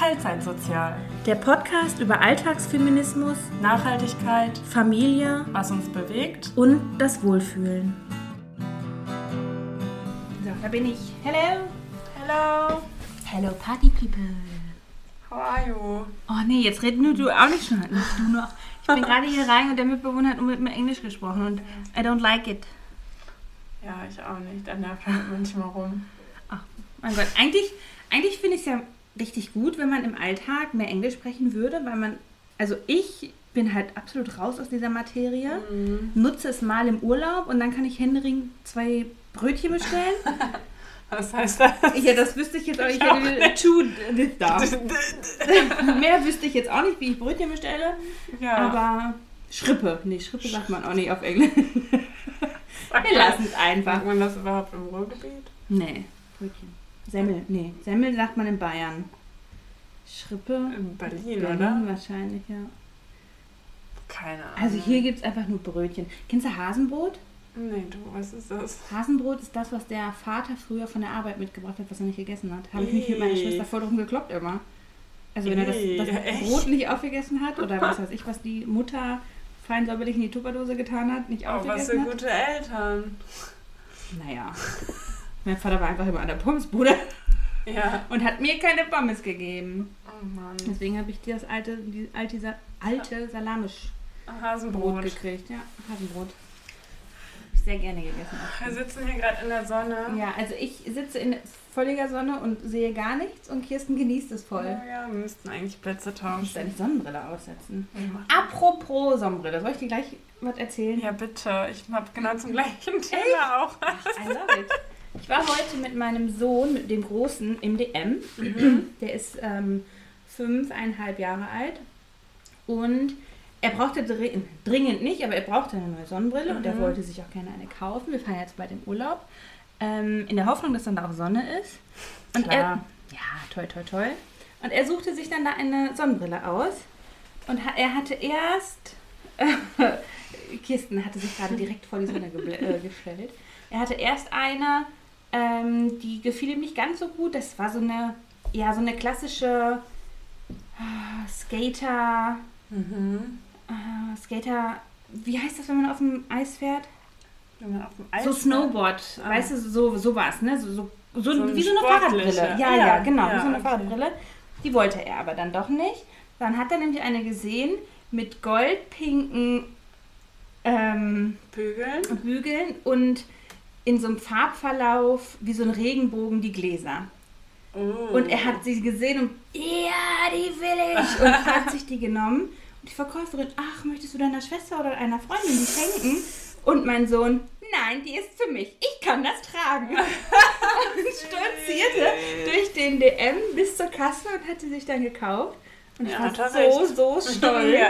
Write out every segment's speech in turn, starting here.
Teilzeitsozial. Der Podcast über Alltagsfeminismus, Nachhaltigkeit, Familie was uns bewegt. und das Wohlfühlen. So, da bin ich. Hello. Hello, Hello, Party People. how are you? Oh nee, jetzt red nur du auch nicht schon. Nicht du noch. Ich bin gerade hier rein und der Mitbewohner hat nur mit mir Englisch gesprochen und I don't like it. Ja, ich auch nicht. Da nervt man manchmal rum. Mein Gott, eigentlich, eigentlich finde ich es ja richtig gut, wenn man im Alltag mehr Englisch sprechen würde, weil man, also ich bin halt absolut raus aus dieser Materie, nutze es mal im Urlaub und dann kann ich händeringend zwei Brötchen bestellen. Was heißt das? ja, das wüsste ich jetzt auch nicht. Ich Ich auch hätte two this da. Mehr wüsste ich jetzt auch nicht, wie ich Brötchen bestelle, ja, aber Schrippe. Nee, Schrippe sagt man auch nicht auf Englisch. Wir lassen es einfach. Sagt man das überhaupt im Ruhrgebiet? Nee, Brötchen. Semmel, nee. Semmel sagt man in Bayern. Schrippe. In Berlin, Berlin oder? wahrscheinlich, ja. Keine Ahnung. Also hier gibt es einfach nur Brötchen. Kennst du Hasenbrot? Nee, du, was ist das? Hasenbrot ist das, was der Vater früher von der Arbeit mitgebracht hat, was er nicht gegessen hat. Habe ich mich mit meiner. Schwester voll drum gekloppt immer. Also wenn er das, das? Brot nicht aufgegessen hat oder was weiß ich, was die Mutter fein säuberlich in die Tupperdose getan hat, nicht Oh, was für aufgegessen hat. gute Eltern. Naja. Mein Vater war einfach immer an der Pommesbude Ja. und hat mir keine Pommes gegeben. Oh Mann. Deswegen habe ich das alte, die alte, alte Salamischbrot Hasenbrot. gekriegt. Ja, Hasenbrot. Hab ich sehr gerne gegessen. Wir sitzen hier gerade in der Sonne. Ja, also ich sitze in völliger Sonne und sehe gar nichts und Kirsten genießt es voll. Ja, ja, wir müssten eigentlich Plätze Ich muss tauschen. deine Sonnenbrille aussetzen. Ja. Apropos Sonnenbrille, soll ich dir gleich was erzählen? Ja, bitte. Ich habe genau zum gleichen Thema auch. Ach, I love it. Ich war heute mit meinem Sohn, mit dem Großen, im DM. Der ist ähm, fünfeinhalb Jahre alt. Und er brauchte dri- dringend nicht, aber er brauchte eine neue Sonnenbrille und er Mhm. wollte sich auch gerne eine kaufen. Wir fahren jetzt bald im Urlaub. Ähm, in der Hoffnung, dass dann da auch Sonne ist. Und er, Klar. ja, toll, toll, toll. Und er suchte sich dann da eine Sonnenbrille aus. Und ha- er hatte erst, Kirsten hatte sich gerade direkt vor die Sonne geble- äh, gestellt. Er hatte erst eine, ähm, die gefiel ihm nicht ganz so gut. Das war so eine, ja, so eine klassische ah, Skater, Mhm. äh, Skater, wie heißt das, wenn man auf dem Eis fährt? Wenn man auf dem Eis so Snowboard, Ah. weißt du, so, so was, ne? So, so, so, So wie so eine. Fahrradbrille. Ja, Ja, ja, genau, ja, wie so eine okay. Fahrradbrille. Die wollte er aber dann doch nicht. Dann hat er nämlich eine gesehen mit goldpinken ähm, Bügeln. Bügeln und in so einem Farbverlauf wie so ein Regenbogen die Gläser. Oh. Und er hat sie gesehen und ja, die will ich. Und hat sich die genommen. Und die Verkäuferin, ach, möchtest du deiner Schwester oder einer Freundin die schenken? Und mein Sohn, nein, die ist für mich. Ich kann das tragen. und stolzierte durch den DM bis zur Kasse und hat sie sich dann gekauft. Und ich Ja, war so, so stolz. Ja.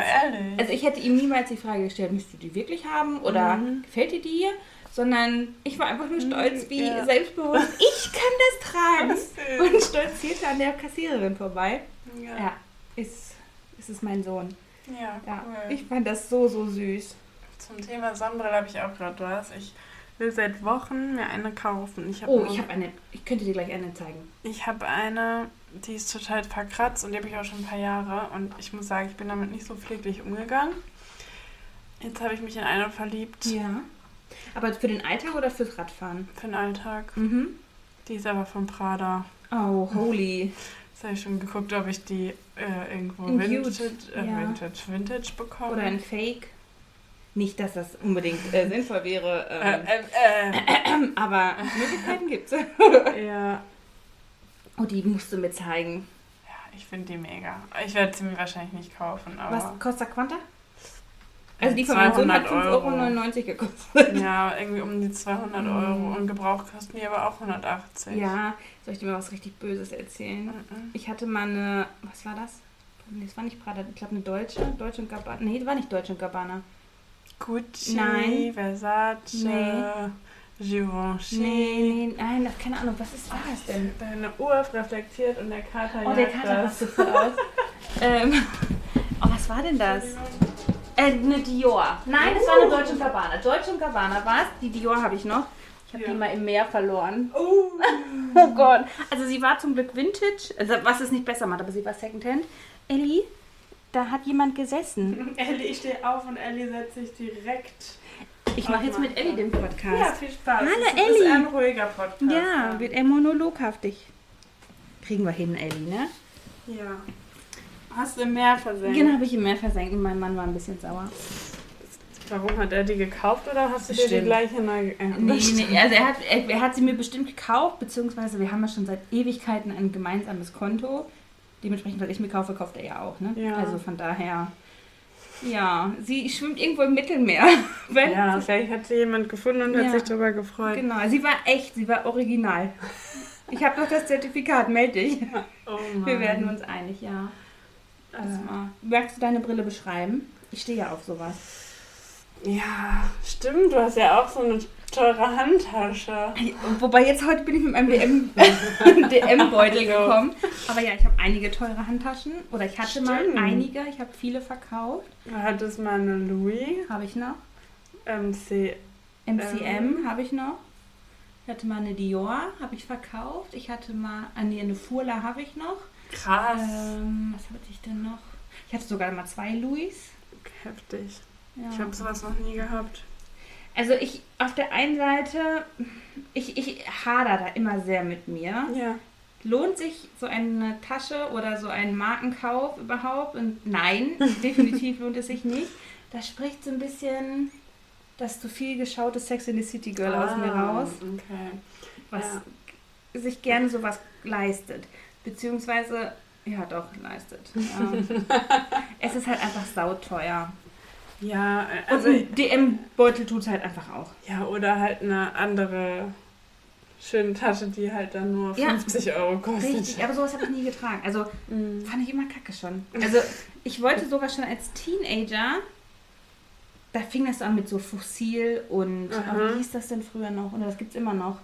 Also ich hätte ihm niemals die Frage gestellt, möchtest du die wirklich haben oder Mhm. gefällt dir die? Sondern ich war einfach nur stolz, wie ja. selbstbewusst. Ich kann das tragen. Und stolzierte an der Kassiererin vorbei. ja. Ja, ist, ist es mein Sohn. ja, Ja, cool. ich fand das so, so süß. Zum Thema Sonnenbrille habe ich auch gerade was. Ich will seit Wochen mir eine kaufen. Ich Oh, ich habe eine, ich könnte dir gleich eine zeigen. ich habe eine, die ist total verkratzt und die habe ich auch schon ein paar Jahre. Und ich muss sagen, ich bin damit nicht so pfleglich umgegangen. Jetzt habe ich mich in eine verliebt Ja. Aber für den Alltag oder fürs Radfahren? für den Alltag. Mhm. Die ist aber von Prada. Oh, holy. Jetzt habe ich schon geguckt, ob ich die äh, irgendwo In Vintage, äh, ja. Vintage, Vintage bekomme. Oder ein Fake. Nicht, dass das unbedingt äh, sinnvoll wäre, äh, ähm, äh, aber Möglichkeiten gibt's. äh. ja. Oh, die musst du mir zeigen. Ja, ich finde die mega. Ich werde sie mir wahrscheinlich nicht kaufen, aber. Was kostet Quanta? Also die Sohn hat 5,99 Euro gekostet. Ja, irgendwie um die 200 Mhm. Euro. Und Gebrauch kosten die aber auch 180. Ja, soll ich dir mal was richtig Böses erzählen? Mhm. Ich hatte mal eine, was war das? Nee, das war nicht Prada, ich glaube eine deutsche, Deutsche und Gabbana. Nee, das war nicht Deutsche und Gabbana. Gucci, Nein. Versace, Nee. Givenchy. Nee, nee, nein, das- keine Ahnung, was ist war das denn? Deine Uhr reflektiert und der Kater Oh, der Kater passt so cool aus. ähm, oh, was war denn das? Äh, eine Dior. Nein, das war eine Deutsche und Gabbana. Deutsche und Gabbana war es. Die Dior habe ich noch. Ich habe Ja. die mal im Meer verloren. Oh. Oh Gott. Also sie war zum Glück Vintage, also was es nicht besser macht, aber sie war Secondhand. Ellie, da hat jemand gesessen. Ellie, ich stehe auf und Ellie setzt sich direkt. Ich mache jetzt mit Ellie den Ja, Podcast. viel Spaß. Hallo, ist Ellie. ein ruhiger Podcast. Ja, wird eher monologhaftig. Kriegen wir hin, Ellie, ne? Ja. Hast du mehr versenkt? Den habe ich im Meer versenkt und mein Mann war ein bisschen sauer. Warum hat er die gekauft oder hast du dir die Bestimmt. gleiche neu äh, Nee, bestimmt. nee, also er hat, er, er hat sie mir bestimmt gekauft, beziehungsweise wir haben ja schon seit Ewigkeiten ein gemeinsames Konto. Dementsprechend, weil ich mir kaufe, kauft er ja auch, ne? Ja. Also von daher, ja, sie schwimmt irgendwo im Mittelmeer. Ja, vielleicht hat sie jemand gefunden und Ja. hat sich darüber gefreut. Genau, sie war echt, sie war original. Ich habe doch das Zertifikat, melde dich. Oh. Wir werden uns einig, ja. Äh. Magst du deine Brille beschreiben? Ich stehe ja auf sowas. ja, stimmt. Du hast ja auch so eine teure Handtasche. Wobei jetzt heute bin ich mit meinem DM DM-Beutel gekommen. Aber ja, ich habe einige teure Handtaschen. Oder ich hatte mal Stimmt. einige. Ich habe viele verkauft. Du hattest mal eine Louis Habe ich noch. MC. MCM habe ich noch. Ich hatte mal eine Dior, habe ich verkauft. Ich hatte mal ah, nee, eine Furla habe ich noch. Krass. Ähm, was hatte ich denn noch? Ich hatte sogar mal zwei Louis. Heftig. Ja. Ich habe sowas noch nie gehabt. Also ich auf der einen Seite, ich, ich hader da immer sehr mit mir. Ja. Lohnt sich so eine Tasche oder so ein Markenkauf überhaupt? Und nein, definitiv lohnt es sich nicht. Da spricht so ein bisschen das zu viel geschaute Sex in the City Girl aus mir Ah, raus, Okay. was Ja. sich gerne sowas leistet. Beziehungsweise, ja doch, leistet. Ähm, es ist halt einfach sauteuer. Ja, äh, Und also, ein DM-Beutel tut es halt einfach auch. ja, oder halt eine andere schöne Tasche, die halt dann nur Ja. 50 Euro kostet. Richtig, aber sowas habe ich nie getragen. Also Mhm. fand ich immer kacke schon. Also ich wollte sogar schon als Teenager, da fing das an mit so Fossil und oh, wie hieß das denn früher noch? Oder das gibt es immer noch.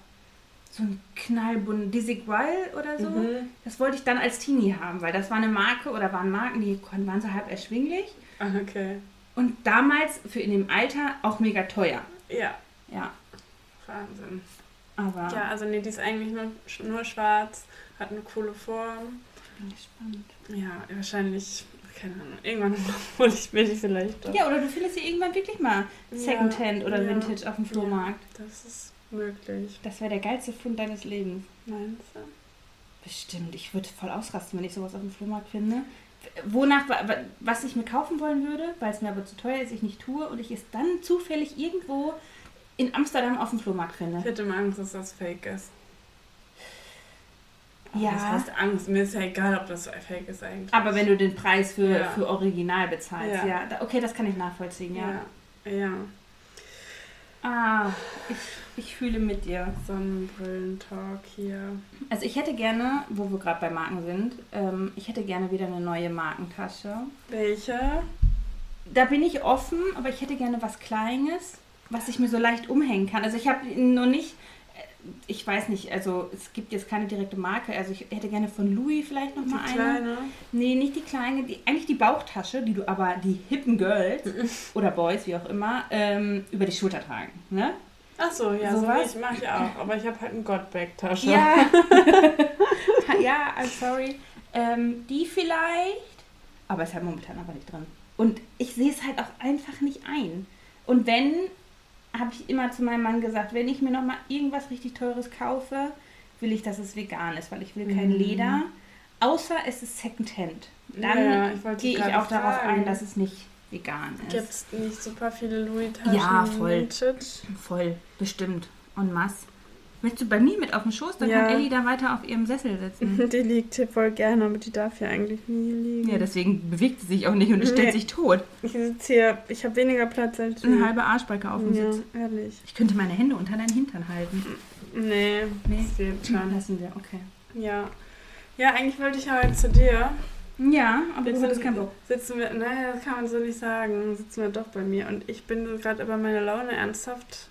So ein knallbunt Dizzy Wild oder so. Mhm. Das wollte ich dann als Teenie haben, weil das war eine Marke oder waren Marken, die waren so halb erschwinglich. Ah, okay. Und damals für in dem Alter auch mega teuer. Ja, Ja, Wahnsinn. aber Ja, also nee, die ist eigentlich nur, nur schwarz, hat eine coole Form. ich bin gespannt. Ja, wahrscheinlich, keine Ahnung, irgendwann hole ich mir die vielleicht doch. Ja, oder du findest sie irgendwann wirklich mal Secondhand oder ja. Vintage auf dem Flohmarkt. Das ist möglich. Das wäre der geilste Fund deines Lebens. Meinst du? Bestimmt. Ich würde voll ausrasten, wenn ich sowas auf dem Flohmarkt finde. Wonach, wa- wa- was ich mir kaufen wollen würde, weil es mir aber zu teuer ist, ich nicht tue und ich es dann zufällig irgendwo in Amsterdam auf dem Flohmarkt Ich finde. hätte mal Angst, dass das fake ist. Ja. Das heißt Angst. Mir ist ja egal, ob das fake ist eigentlich. Aber wenn du den Preis für, Ja. für Original bezahlst, ja. Ja. okay, das kann ich nachvollziehen, ja. Ja. Ja. Ah, ich, ich fühle mit dir. Sonnenbrillentalk hier. Also ich hätte gerne, wo wir gerade bei Marken sind, ähm, ich hätte gerne wieder eine neue Markentasche. Welche? Da bin ich offen, aber ich hätte gerne was Kleines, was ich mir so leicht umhängen kann. Also ich habe noch nicht, ich weiß nicht, also es gibt jetzt keine direkte Marke. Also ich hätte gerne von Louis vielleicht noch Die mal eine. kleine? Nee, nicht die kleine, die, eigentlich die Bauchtasche, die du aber die hippen Girls oder Boys, wie auch immer, ähm, über die Schulter tragen. Ne? Ach so, ja, so Sowas? wie ich mache ich auch. Aber ich habe halt eine Godbag-Tasche. Ja. ja, I'm sorry. Ähm, die vielleicht, aber ist halt momentan aber nicht drin. Und ich sehe es halt auch einfach nicht ein. Und wenn, habe ich immer zu meinem Mann gesagt, wenn ich mir noch mal irgendwas richtig Teures kaufe, will ich, dass es vegan ist, weil ich will kein Mhm. Leder. Außer es ist Secondhand. Dann Ja, gehe ich auch darauf fragen. ein, dass es nicht vegan ist. Gibt es nicht super viele Louis-Taschen? Ja, voll. Voll, bestimmt. En masse. Möchtest du bei mir mit auf dem Schoß? Dann Ja. kann Ellie da weiter auf ihrem Sessel sitzen. Die liegt hier voll gerne, aber die darf hier eigentlich nie liegen. Ja, deswegen bewegt sie sich auch nicht und Nee. stellt sich tot. ich sitze hier, ich habe weniger Platz als du. Eine halbe Arschbacke auf dem ja, Sitz. ehrlich. Ich könnte meine Hände unter deinen Hintern halten. Nee, Nee. das geht schon. Lassen wir, okay. Ja. Ja, eigentlich wollte ich heute zu dir. Ja, aber du Sitzen- hattest keinen Bock. Sitzen wir, naja, das kann man so nicht sagen. Sitzen wir doch bei mir. Und ich bin so gerade über meine Laune ernsthaft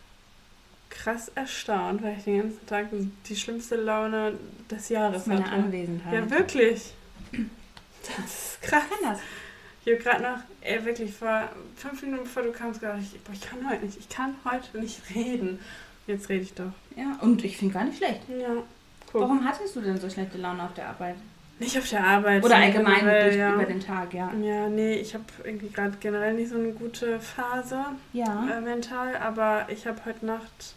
krass erstaunt, weil ich den ganzen Tag die schlimmste Laune des Jahres meine hatte. Anwesenheit. Ja, wirklich. Das ist krass. Ich kann das. Ich habe gerade noch, ey, wirklich vor fünf Minuten bevor du kamst, gedacht, ich, boah, ich kann heute nicht, ich kann heute nicht reden. Jetzt rede ich doch. Ja, und ich finde gar nicht schlecht. Ja. Guck. Warum hattest du denn so schlechte Laune auf der Arbeit? Nicht auf der Arbeit. Oder allgemein generell, durch, ja. über den Tag, ja. Ja, nee, ich habe irgendwie gerade generell nicht so eine gute Phase Ja. äh, mental, aber ich habe heute Nacht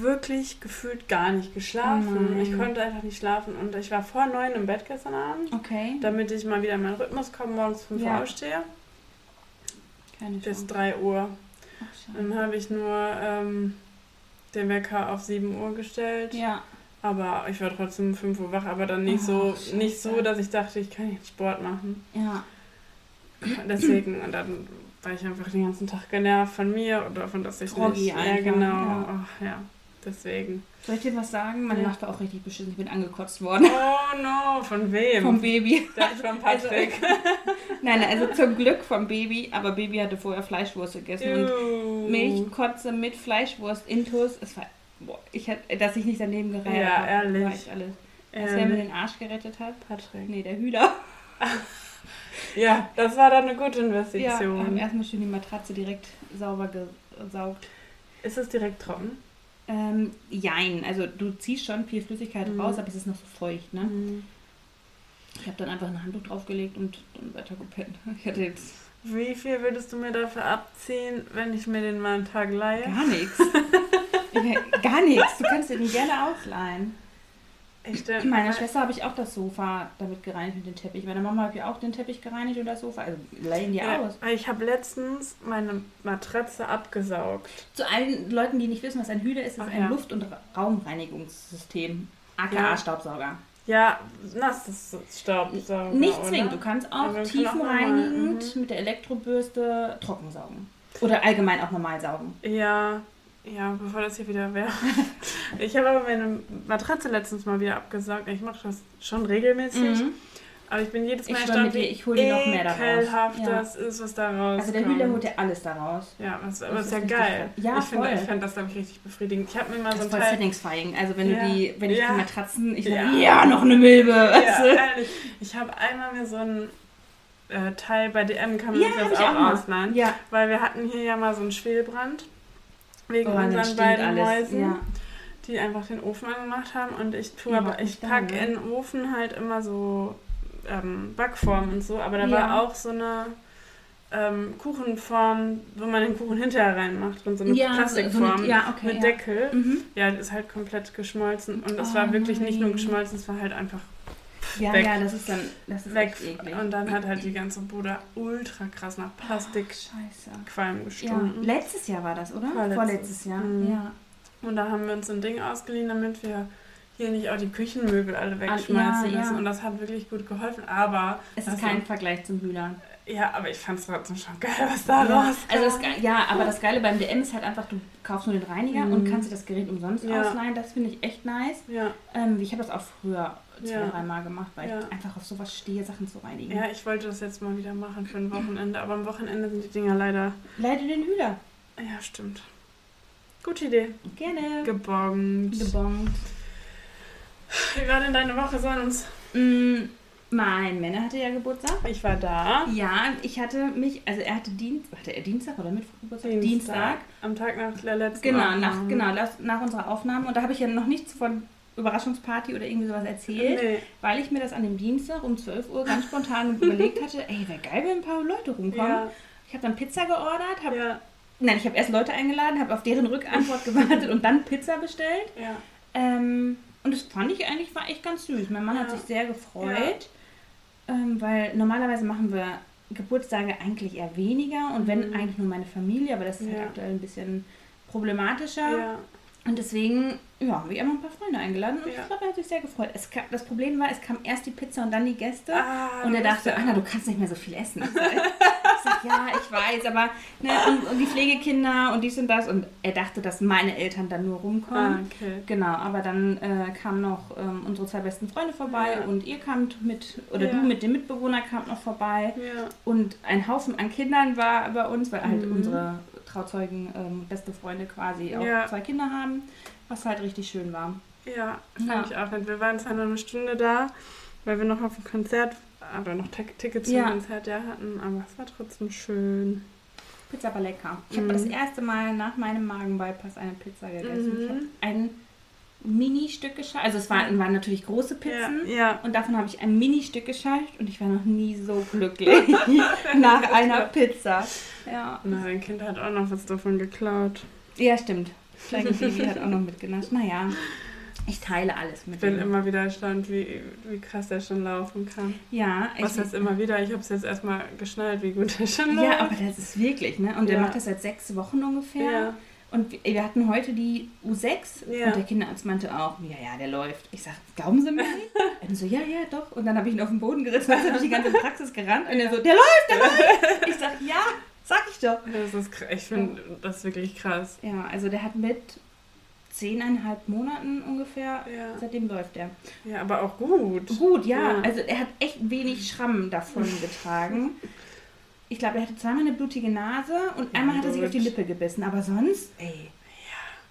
wirklich gefühlt gar nicht geschlafen. Oh ich konnte einfach nicht schlafen und ich war vor neun im Bett gestern Abend, Okay. damit ich mal wieder in meinen Rhythmus komme, morgens 5 Ja. Uhr aufstehe, Keine bis. 3 Uhr. Ach, Dann habe ich nur ähm, den Wecker auf 7 Uhr gestellt. Ja. Aber ich war trotzdem um 5 Uhr wach, aber dann nicht Oh, so nicht so, dass ich dachte, ich kann jetzt Sport machen. Ja. Deswegen, und dann war ich einfach den ganzen Tag genervt von mir oder von dass ich Groggy nicht. Ja, einfach, genau. ja. Ach, ja. Deswegen. Soll ich dir was sagen? Meine Ja. Nacht war auch richtig beschissen. Ich bin angekotzt worden. Oh no, von wem? Vom Baby. Das von Patrick. Nein, also zum Glück vom Baby. Aber Baby hatte vorher Fleischwurst gegessen. Und. Milchkotze mit Fleischwurst, Intus. Es war, boah, ich hatte, dass ich nicht daneben gereiht Ja, habe. ehrlich. War ich alles. Als wer mir Ähm, den Arsch gerettet hat? Patrick. Nee, der Hühner. Ja, das war dann eine gute Ja, Investition. haben erstmal schön die Matratze direkt sauber gesaugt. Ist es direkt trocken? Ähm, jein, also du ziehst schon viel Flüssigkeit Mhm. raus, aber es ist noch so feucht, ne? Mhm. Ich habe dann einfach ein Handtuch draufgelegt und dann weiter gepennt. Ich hatte jetzt Wie viel würdest du mir dafür abziehen, wenn ich mir den mal einen Tag leihe? gar nichts. Gar nichts. Du kannst dir den gerne ausleihen. Ich stell, Meiner Schwester habe ich auch das Sofa damit gereinigt und den Teppich. Meine Mama hat ja auch den Teppich gereinigt und das Sofa. Also leihen die Ja, aus. ich habe letztens meine Matratze abgesaugt. Zu allen Leuten, die nicht wissen, was ein Hühler ist, ist Ach ein ja. Luft- und Ra- Raumreinigungssystem. aka Ja. Staubsauger. Ja, nasses Staubsauger. Nicht zwingend. Du kannst auch auch tiefenreinigend normal, mit der Elektrobürste trocken saugen. Oder allgemein auch normal saugen. Ja, ja, bevor das hier wieder wäre. ich habe aber meine Matratze letztens mal wieder abgesaugt. Ich mache das schon regelmäßig. Aber ich bin jedes Ich Mal mit erstaunt, dir, ich hol dir noch mehr ekelhaft Ja. das ist, was da rauskommt. Also der Hühler holt ja alles daraus. Ja, was, aber Das ist ja geil. Ja, ich voll. ich fand das, glaube ich, richtig befriedigend. Ich habe mir mal Das so ein voll satisfying. Also wenn Ja. du die, wenn ich Ja. die Matratzen, ich sage, Ja. noch eine Milbe. weißt du? Ich habe einmal mir so ein äh, Teil bei DM, kann man sich das ich auch, auch ausleihen. Ja. Weil wir hatten hier ja mal so einen Schwelbrand. Wegen Oh, dann unseren beiden alles. Mäusen, Ja. die einfach den Ofen angemacht haben. Und ich tue Ja, aber, ich packe ne? in den Ofen halt immer so ähm, Backformen und so. Aber da Ja. war auch so eine ähm, Kuchenform, wo man den Kuchen hinterher reinmacht. Und so eine Ja, so- so Plastikform eine- ja, okay, mit. Deckel. Mhm. Ja, ist halt komplett geschmolzen. Und es Oh war wirklich nicht nur nein. geschmolzen, es war halt einfach Ja, Weg. ja, das ist dann das ist weg. Und dann hat halt die ganze Bude ultra krass nach Plastikqualm Scheiße. Ja, gestunken. letztes Jahr war das, oder? Vorletztes. Vorletztes Jahr. Mhm. Ja. Und da haben wir uns ein Ding ausgeliehen, damit wir hier nicht auch die Küchenmöbel alle wegschmeißen ja, ja. müssen. Und das hat wirklich gut geholfen. Aber, Es ist kein Vergleich zum Hühler. ja, aber ich fand es trotzdem schon geil, was da Ja, rauskam. also das, ja, aber das Geile beim DM ist halt einfach, du kaufst nur den Reiniger Mhm. und kannst dir das Gerät umsonst Ja. ausleihen. Das finde ich echt nice. ja, Ähm, ich habe das auch früher zwei, Ja. dreimal gemacht, weil Ja. ich einfach auf sowas stehe, Sachen zu reinigen. ja, ich wollte das jetzt mal wieder machen für ein Wochenende. Aber am Wochenende sind die Dinger leider... Leite den Hühler. Ja, stimmt. Gute Idee. Gerne. Gebongt. Gebongt. Wie war denn deine Woche sonst? Mm, mein Männer hatte ja Geburtstag. Ich war da. Ja, ich hatte mich, also er hatte Dienstag, hatte er Dienstag oder Mittwoch Geburtstag? Dienstag. Am Tag nach der letzten Genau, Aufnahme. nach, genau nach unserer Aufnahme. Und da habe ich ja noch nichts von Überraschungsparty oder irgendwie sowas erzählt, Nee. weil ich mir das an dem Dienstag um 12 Uhr ganz spontan überlegt hatte, ey, wäre geil, wenn ein paar Leute rumkommen. Ja, Ich habe dann Pizza geordert, habe ja, nein, ich habe erst Leute eingeladen, habe auf deren Rückantwort gewartet und dann Pizza bestellt. ja. Ähm, und das fand ich eigentlich war echt ganz süß. Mein Mann hat Ja. sich sehr gefreut, ähm, weil normalerweise machen wir Geburtstage eigentlich eher weniger und wenn Mhm. eigentlich nur meine Familie, aber das ist halt aktuell ein bisschen problematischer. Und deswegen, ja, habe ich einfach ein paar Freunde eingeladen und Ja. ich glaube, er hat sich sehr gefreut. Es kam, das Problem war, es kam erst die Pizza und dann die Gäste. Ah, und er dachte, Anna, du kannst nicht mehr so viel essen. Ich sag, ich sag, ja, ich weiß, aber ne, und, und die Pflegekinder und dies und das. Und er dachte, dass meine Eltern dann nur rumkommen. Ah, okay. Genau, aber dann äh, kamen noch ähm, unsere zwei besten Freunde vorbei Ja. und ihr kamt mit, oder Ja. du mit dem Mitbewohner kamt noch vorbei. Und ein Haufen an Kindern war bei uns, weil halt Mhm. unsere Trauzeugen, ähm, beste Freunde quasi auch Ja. zwei Kinder haben, was halt richtig schön war. Ja, fand Ja. ich auch nett. Wir waren zwar nur eine Stunde da, weil wir noch auf dem Konzert, aber noch Tick- Tickets zum Ja. Konzert ja hatten, aber es war trotzdem schön. Pizza war lecker. Ich habe Mhm. das erste Mal nach meinem Magenbypass eine Pizza gegessen. Mhm. Ich habe ein Mini-Stück geschafft. Also es waren, waren natürlich große Pizzen. Ja, ja. Und davon habe ich ein Mini-Stück geschafft und ich war noch nie so glücklich nach einer Pizza. Ja. Na, dein Kind hat auch noch was davon geklaut. ja, stimmt. Kleine Baby hat auch noch mitgenascht. Naja, ich teile alles Ich mit bin ihm. immer wieder erstaunt, wie, wie krass der schon laufen kann. Ja, Was ich, heißt immer wieder? Ich habe es jetzt erstmal geschnallt, wie gut der schon läuft. ja, aber das ist wirklich, ne? Und der Ja. macht das seit sechs Wochen ungefähr. Ja. Und wir- hatten heute die U6 Ja. und der Kinderarzt meinte auch, ja, ja, der läuft. Ich sag, glauben Sie mir nicht? Und so, ja, ja, doch. Und dann habe ich ihn auf den Boden gesetzt, dann ist er durch die ganze Praxis gerannt und er so, der läuft, der läuft. Ich sag, ja, sag ich doch. Das ist, ich finde das wirklich krass. Ja, also der hat mit zehneinhalb Monaten ungefähr, Ja. seitdem läuft er. Ja, aber auch gut. Gut, ja, Ja. also er hat echt wenig Schramm davon getragen. Ich glaube, er hatte zweimal eine blutige Nase und Ja, einmal hat er sich auf die. Lippe gebissen. Aber sonst, ey,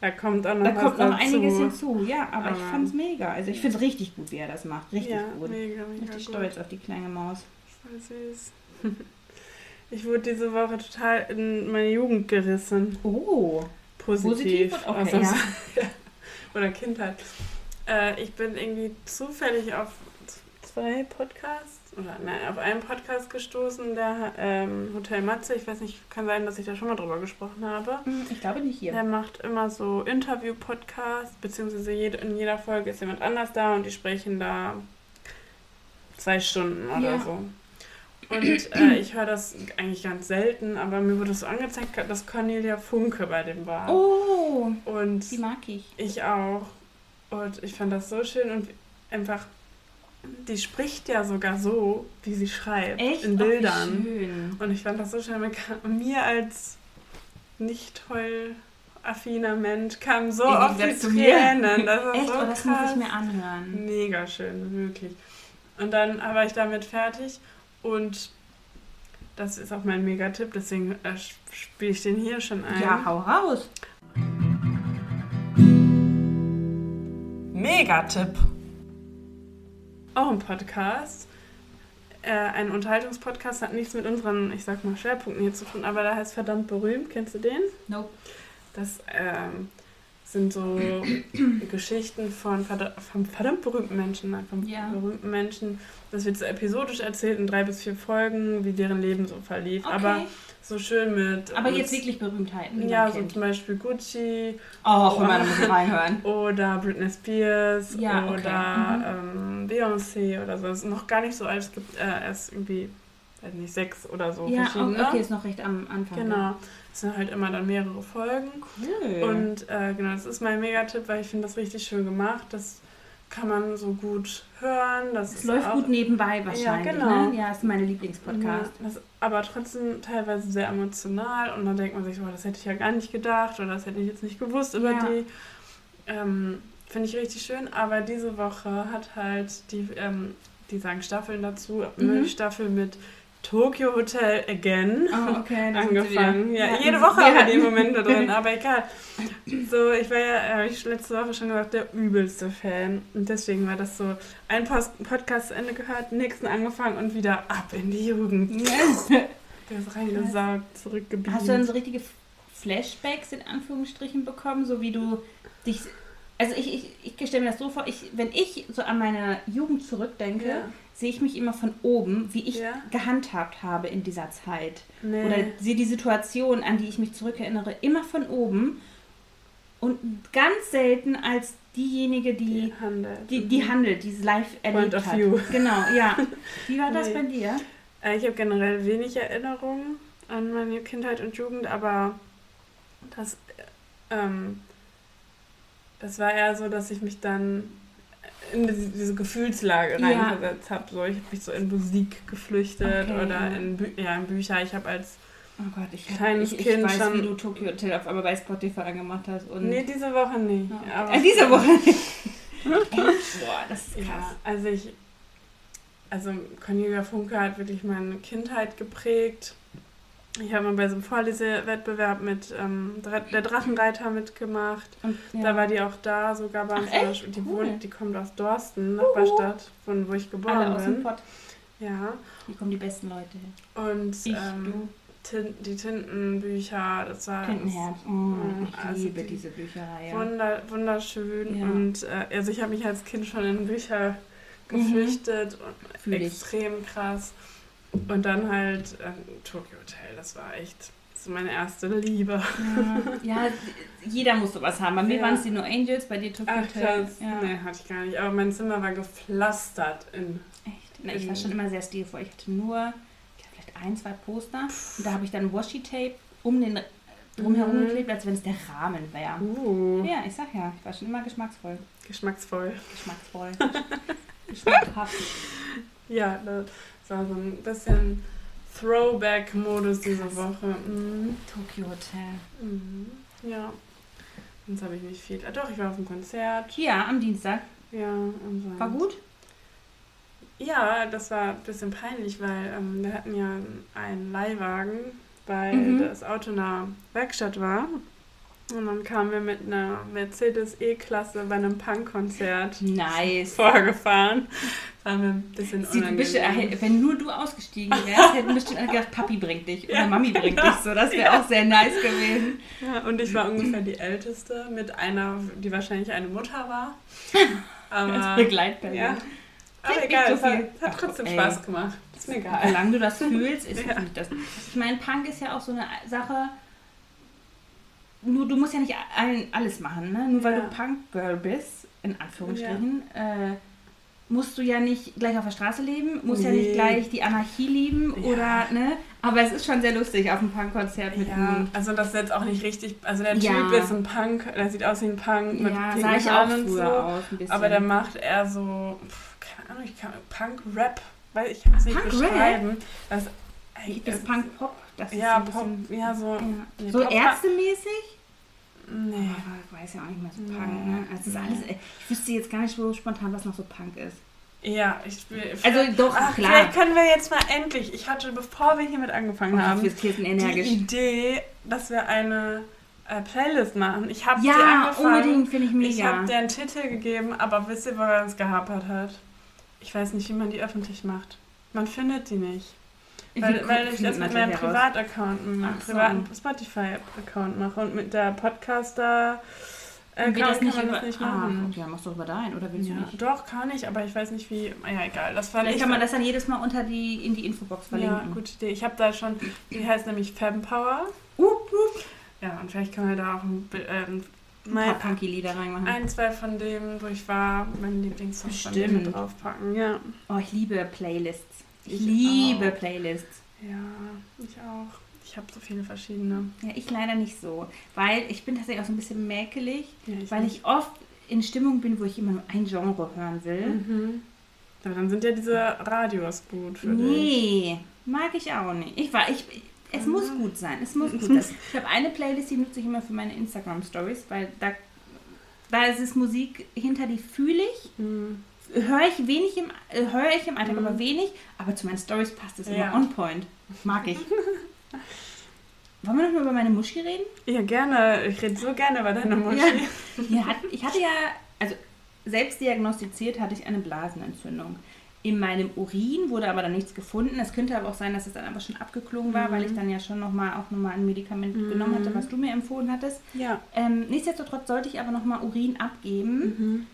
Da kommt auch noch da kommt noch einiges hinzu. Ja, aber, ich Aber- fand's mega. Also ich find's richtig gut, wie er das macht. Richtig ja, gut. mega, mega Richtig gut. stolz auf die kleine Maus. Voll süß. Ich wurde diese Woche total in meine Jugend gerissen. Oh, Positiv. Positiv? Okay, dem- ja. Oder Kindheit. Äh, ich bin irgendwie zufällig auf zwei Podcasts oder nein, auf einen Podcast gestoßen, der ähm, Hotel Matze. Ich weiß nicht, kann sein, dass ich da schon mal drüber gesprochen habe. Hm, ich glaube nicht hier. Der macht immer so Interview-Podcasts, beziehungsweise jede, in jeder Folge ist jemand anders da und die sprechen da zwei Stunden oder Ja. so. Und äh, ich höre das eigentlich ganz selten, aber mir wurde so angezeigt, dass Cornelia Funke bei dem war. Oh, Und die mag ich. ich auch. Und ich fand das so schön und einfach, die spricht ja sogar so, wie sie schreibt, Echt? in Oh, Bildern. schön. Und ich fand das so schön. Mir als nicht toll affiner Mensch kam so Im oft die. Tränen. Das ist Echt? so oh, das muss ich mir anhören. Mega schön, wirklich. Und dann war ich damit fertig und das ist auch mein Megatipp, deswegen äh, spiele ich den hier schon ein. Ja, hau raus. Megatipp. Auch ein Podcast. Äh, ein Unterhaltungspodcast hat nichts mit unseren, ich sag mal, Schwerpunkten hier zu tun, aber der heißt verdammt berühmt. Kennst du den? Nope. Das ähm, sind so Geschichten von, verda von verdammt berühmten Menschen, nein, von Ja. berühmten Menschen. Das wird so episodisch erzählt in drei bis vier Folgen, wie deren Leben so verlief. Okay. Aber so schön mit. Aber mit, jetzt wirklich Berühmtheiten. Ja, so kennt. zum Beispiel Gucci Oh, mal, da muss reinhören. oder Britney Spears Ja, okay. oder ähm, Beyoncé oder so. Das ist noch gar nicht so alt. Es gibt äh, erst irgendwie, weiß nicht, sechs oder so Ja, verschiedene. okay, ist noch recht am Anfang. Genau. Es sind halt immer dann mehrere Folgen. Cool. Und äh, genau, das ist mein Megatipp, weil ich finde das richtig schön gemacht. Das kann man so gut hören. Das es ist läuft auch, gut nebenbei wahrscheinlich. genau. Ne? Ja, ist mein Lieblingspodcast. Ja, das, aber trotzdem teilweise sehr emotional und dann denkt man sich, so, das hätte ich ja gar nicht gedacht oder das hätte ich jetzt nicht gewusst über Ja. die. Ähm, Finde ich richtig schön, aber diese Woche hat halt die, ähm, die sagen Staffeln dazu, Mhm. eine Staffel mit Tokyo Hotel Again Oh, okay. angefangen. Ja, Wir jede Woche haben wir die Momente drin, aber egal. So, ich war ja, habe ich letzte Woche schon gesagt, der übelste Fan. Und deswegen war das so, ein Post Podcast zu Ende gehört, nächsten angefangen und wieder ab in die Jugend. Der ist reingesaugt, zurückgeblieben. Hast du dann so richtige Flashbacks in Anführungsstrichen bekommen, so wie du dich. Also ich, ich, ich stelle mir das so vor, ich, wenn ich so an meine Jugend zurückdenke, Ja. sehe ich mich immer von oben, wie ich Ja. gehandhabt habe in dieser Zeit. Nee. Oder sehe die Situation, an die ich mich zurückerinnere, immer von oben und ganz selten als diejenige, die, die handelt. die, die handelt, die es live erlebt of hat. view. Genau, ja. Wie war das Nee. bei dir? Äh, Ich habe generell wenig Erinnerungen an meine Kindheit und Jugend, aber das, äh, ähm, das war eher so, dass ich mich dann in diese, diese Gefühlslage Ja. reinversetzt habe. So, ich habe mich so in Musik geflüchtet Okay, oder ja. in, Bü ja, in Bücher. Ich habe als Oh Gott, ich, Kleines ich, ich Kind weiß, schon- wie du Tokyo Hotel auf einmal bei Spotify angemacht hast. Und nee, diese Woche nicht. Ja. Aber äh, diese Woche nicht. Boah, das ist krass. Ja, also ich, also Cornelia Funke hat wirklich meine Kindheit geprägt. Ich habe mal bei so einem Vorlesewettbewerb mit ähm, der Drachenreiter mitgemacht. Und, ja. Da war die auch da, sogar bei uns. Ach, Die, Cool. wohnt, die kommt aus Dorsten, Nachbarstadt, von wo ich geboren Alle aus dem bin. Pott. Ja, Hier kommen die besten Leute hin. und Ich, ähm, Tin die Tintenbücher, das war Tintenherz. Oh, Mm, ich also liebe die- diese Bücherreihe. wunder, wunderschön. Ja. Und äh, also ich habe mich als Kind schon in Bücher Mhm. geflüchtet und Fühl ich. extrem krass. Und dann halt äh, Tokyo Hotel, das war echt so meine erste Liebe. Ja, ja, jeder muss sowas haben. Bei mir Ja. waren es die No Angels, bei dir Tokyo Ach Hotel. krass, Ja. nee, hatte ich gar nicht. Aber mein Zimmer war gepflastert in Echt? Na, ich war schon immer sehr stilvoll. Ich hatte nur ich hatte vielleicht ein, zwei Poster. Und da habe ich dann Washi-Tape um den drumherum Mhm. geklebt, als wenn es der Rahmen wäre. uh, Ja, ich sag ja, ich war schon immer geschmacksvoll. geschmacksvoll. Geschmacksvoll. Geschmackhaft. Ja, das war so ein bisschen Throwback-Modus diese Woche. Mhm. Tokyo Hotel. Mhm. Ja. Sonst habe ich nicht viel. Ah, doch, ich war auf dem Konzert. Ja, am Dienstag. Ja, und sonst- War gut? Ja, das war ein bisschen peinlich, weil ähm, wir hatten ja einen Leihwagen, weil Mhm. das Auto in der Werkstatt war. Und dann kamen wir mit einer Mercedes E-Klasse bei einem Punkkonzert Nice. vorgefahren. Das war mir ein bisschen bisschen, unangenehm. äh, wenn nur du ausgestiegen wärst, hätten bestimmt alle gedacht, Papi bringt dich oder Mami bringt dich. So, das wäre auch sehr nice gewesen. Ja, und ich war ungefähr die Älteste mit einer, die wahrscheinlich eine Mutter war. Als Aber, Begleitperson. ja. aber egal, es so hat, hat Ach, trotzdem ey. Spaß gemacht. Ist mir egal. Solange du das fühlst, ist Ja. nicht das. Ich meine, Punk ist ja auch so eine Sache. Nur du musst ja nicht allen, alles machen, ne? Nur weil Ja. du Punk-Girl bist, in Anführungsstrichen, äh, musst du ja nicht gleich auf der Straße leben, musst ja nicht Nee. gleich die Anarchie lieben Ja. oder, ne? Aber es ist schon sehr lustig auf dem Punk-Konzert mit Ja, einem. also das ist jetzt auch nicht richtig. Also der Ja. Typ ist ein Punk, der sieht aus wie ein Punk mit Ja, sah ich auch und so. aus. Aber der macht eher so, pf, keine Ahnung, ich kann Punk-Rap, weil ich kann es nicht beschreiben. Das, das ist Punk-Pop. Das ist Ja, Pop, bisschen- ja, so. Ja. nee, So Pop- ärztemäßig? Nee. Aber ich weiß ja auch nicht mehr so Nee. Punk, ne? Also es ist alles, ich wüsste jetzt gar nicht so spontan, was noch so Punk ist. Ja, ich will. Also doch, Ach, klar. vielleicht können wir jetzt mal endlich. Ich hatte, bevor wir hiermit angefangen Oh, haben, die. Idee, dass wir eine äh, Playlist machen. Ich habe Ja, angefangen. unbedingt, finde ich Ich mega. habe dir einen Titel gegeben, aber wisst ihr, woran es gehapert hat? Ich weiß nicht, wie man die öffentlich macht. Man findet die nicht. Weil, weil ich das mit meinem? Privataccount, mit meinem Ach so. privaten Spotify-Account mache und mit der Podcaster geht Account das nicht kann man über, das nicht Ah, machen. okay, dann machst du über deinen, oder willst ja, du nicht? doch, kann ich, aber ich weiß nicht wie. ah Ja, egal. Das fand Vielleicht ich kann man das dann jedes Mal unter die, in die Infobox Ja, verlinken. gute Idee. Ich habe da schon, die heißt nämlich Fempower. Uh, uh. Ja, und vielleicht können wir da auch ein, ähm, Ein paar Punky-Lieder reinmachen. ein, zwei von denen, wo ich war, meine Lieblingssongs draufpacken. Ja. Oh, ich liebe Playlists. Ich, Ich liebe auch. Playlists. Ja, ich auch. Ich habe so viele verschiedene. Ja, ich leider nicht so. Weil ich bin tatsächlich auch so ein bisschen mäkelig, Ja, weil nicht. ich oft in Stimmung bin, wo ich immer nur ein Genre hören will. Mhm. Aber dann sind ja diese Radios gut für dich. Nee, mag ich auch nicht. Ich war, ich, es Mhm. muss gut sein. Es muss gut sein. Ich habe eine Playlist, die nutze ich immer für meine Instagram Stories, weil da, da ist es Musik hinter, die fühle ich. Mhm. Höre ich wenig im, äh, höre ich im Alltag, Mhm. aber wenig. Aber zu meinen Stories passt es Ja. immer on point. Mag ich. Wollen wir noch mal über meine Muschi reden? Ja, gerne. Ich rede so gerne über deine Muschi. Ja, hat, ich hatte ja, also selbst diagnostiziert hatte ich eine Blasenentzündung. In meinem Urin wurde aber dann nichts gefunden. Es könnte aber auch sein, dass es dann aber schon abgeklungen war, Mhm. weil ich dann ja schon nochmal auch nochmal ein Medikament Mhm. genommen hatte, was du mir empfohlen hattest. Ja. Ähm, nichtsdestotrotz sollte ich aber nochmal Urin abgeben. Mhm.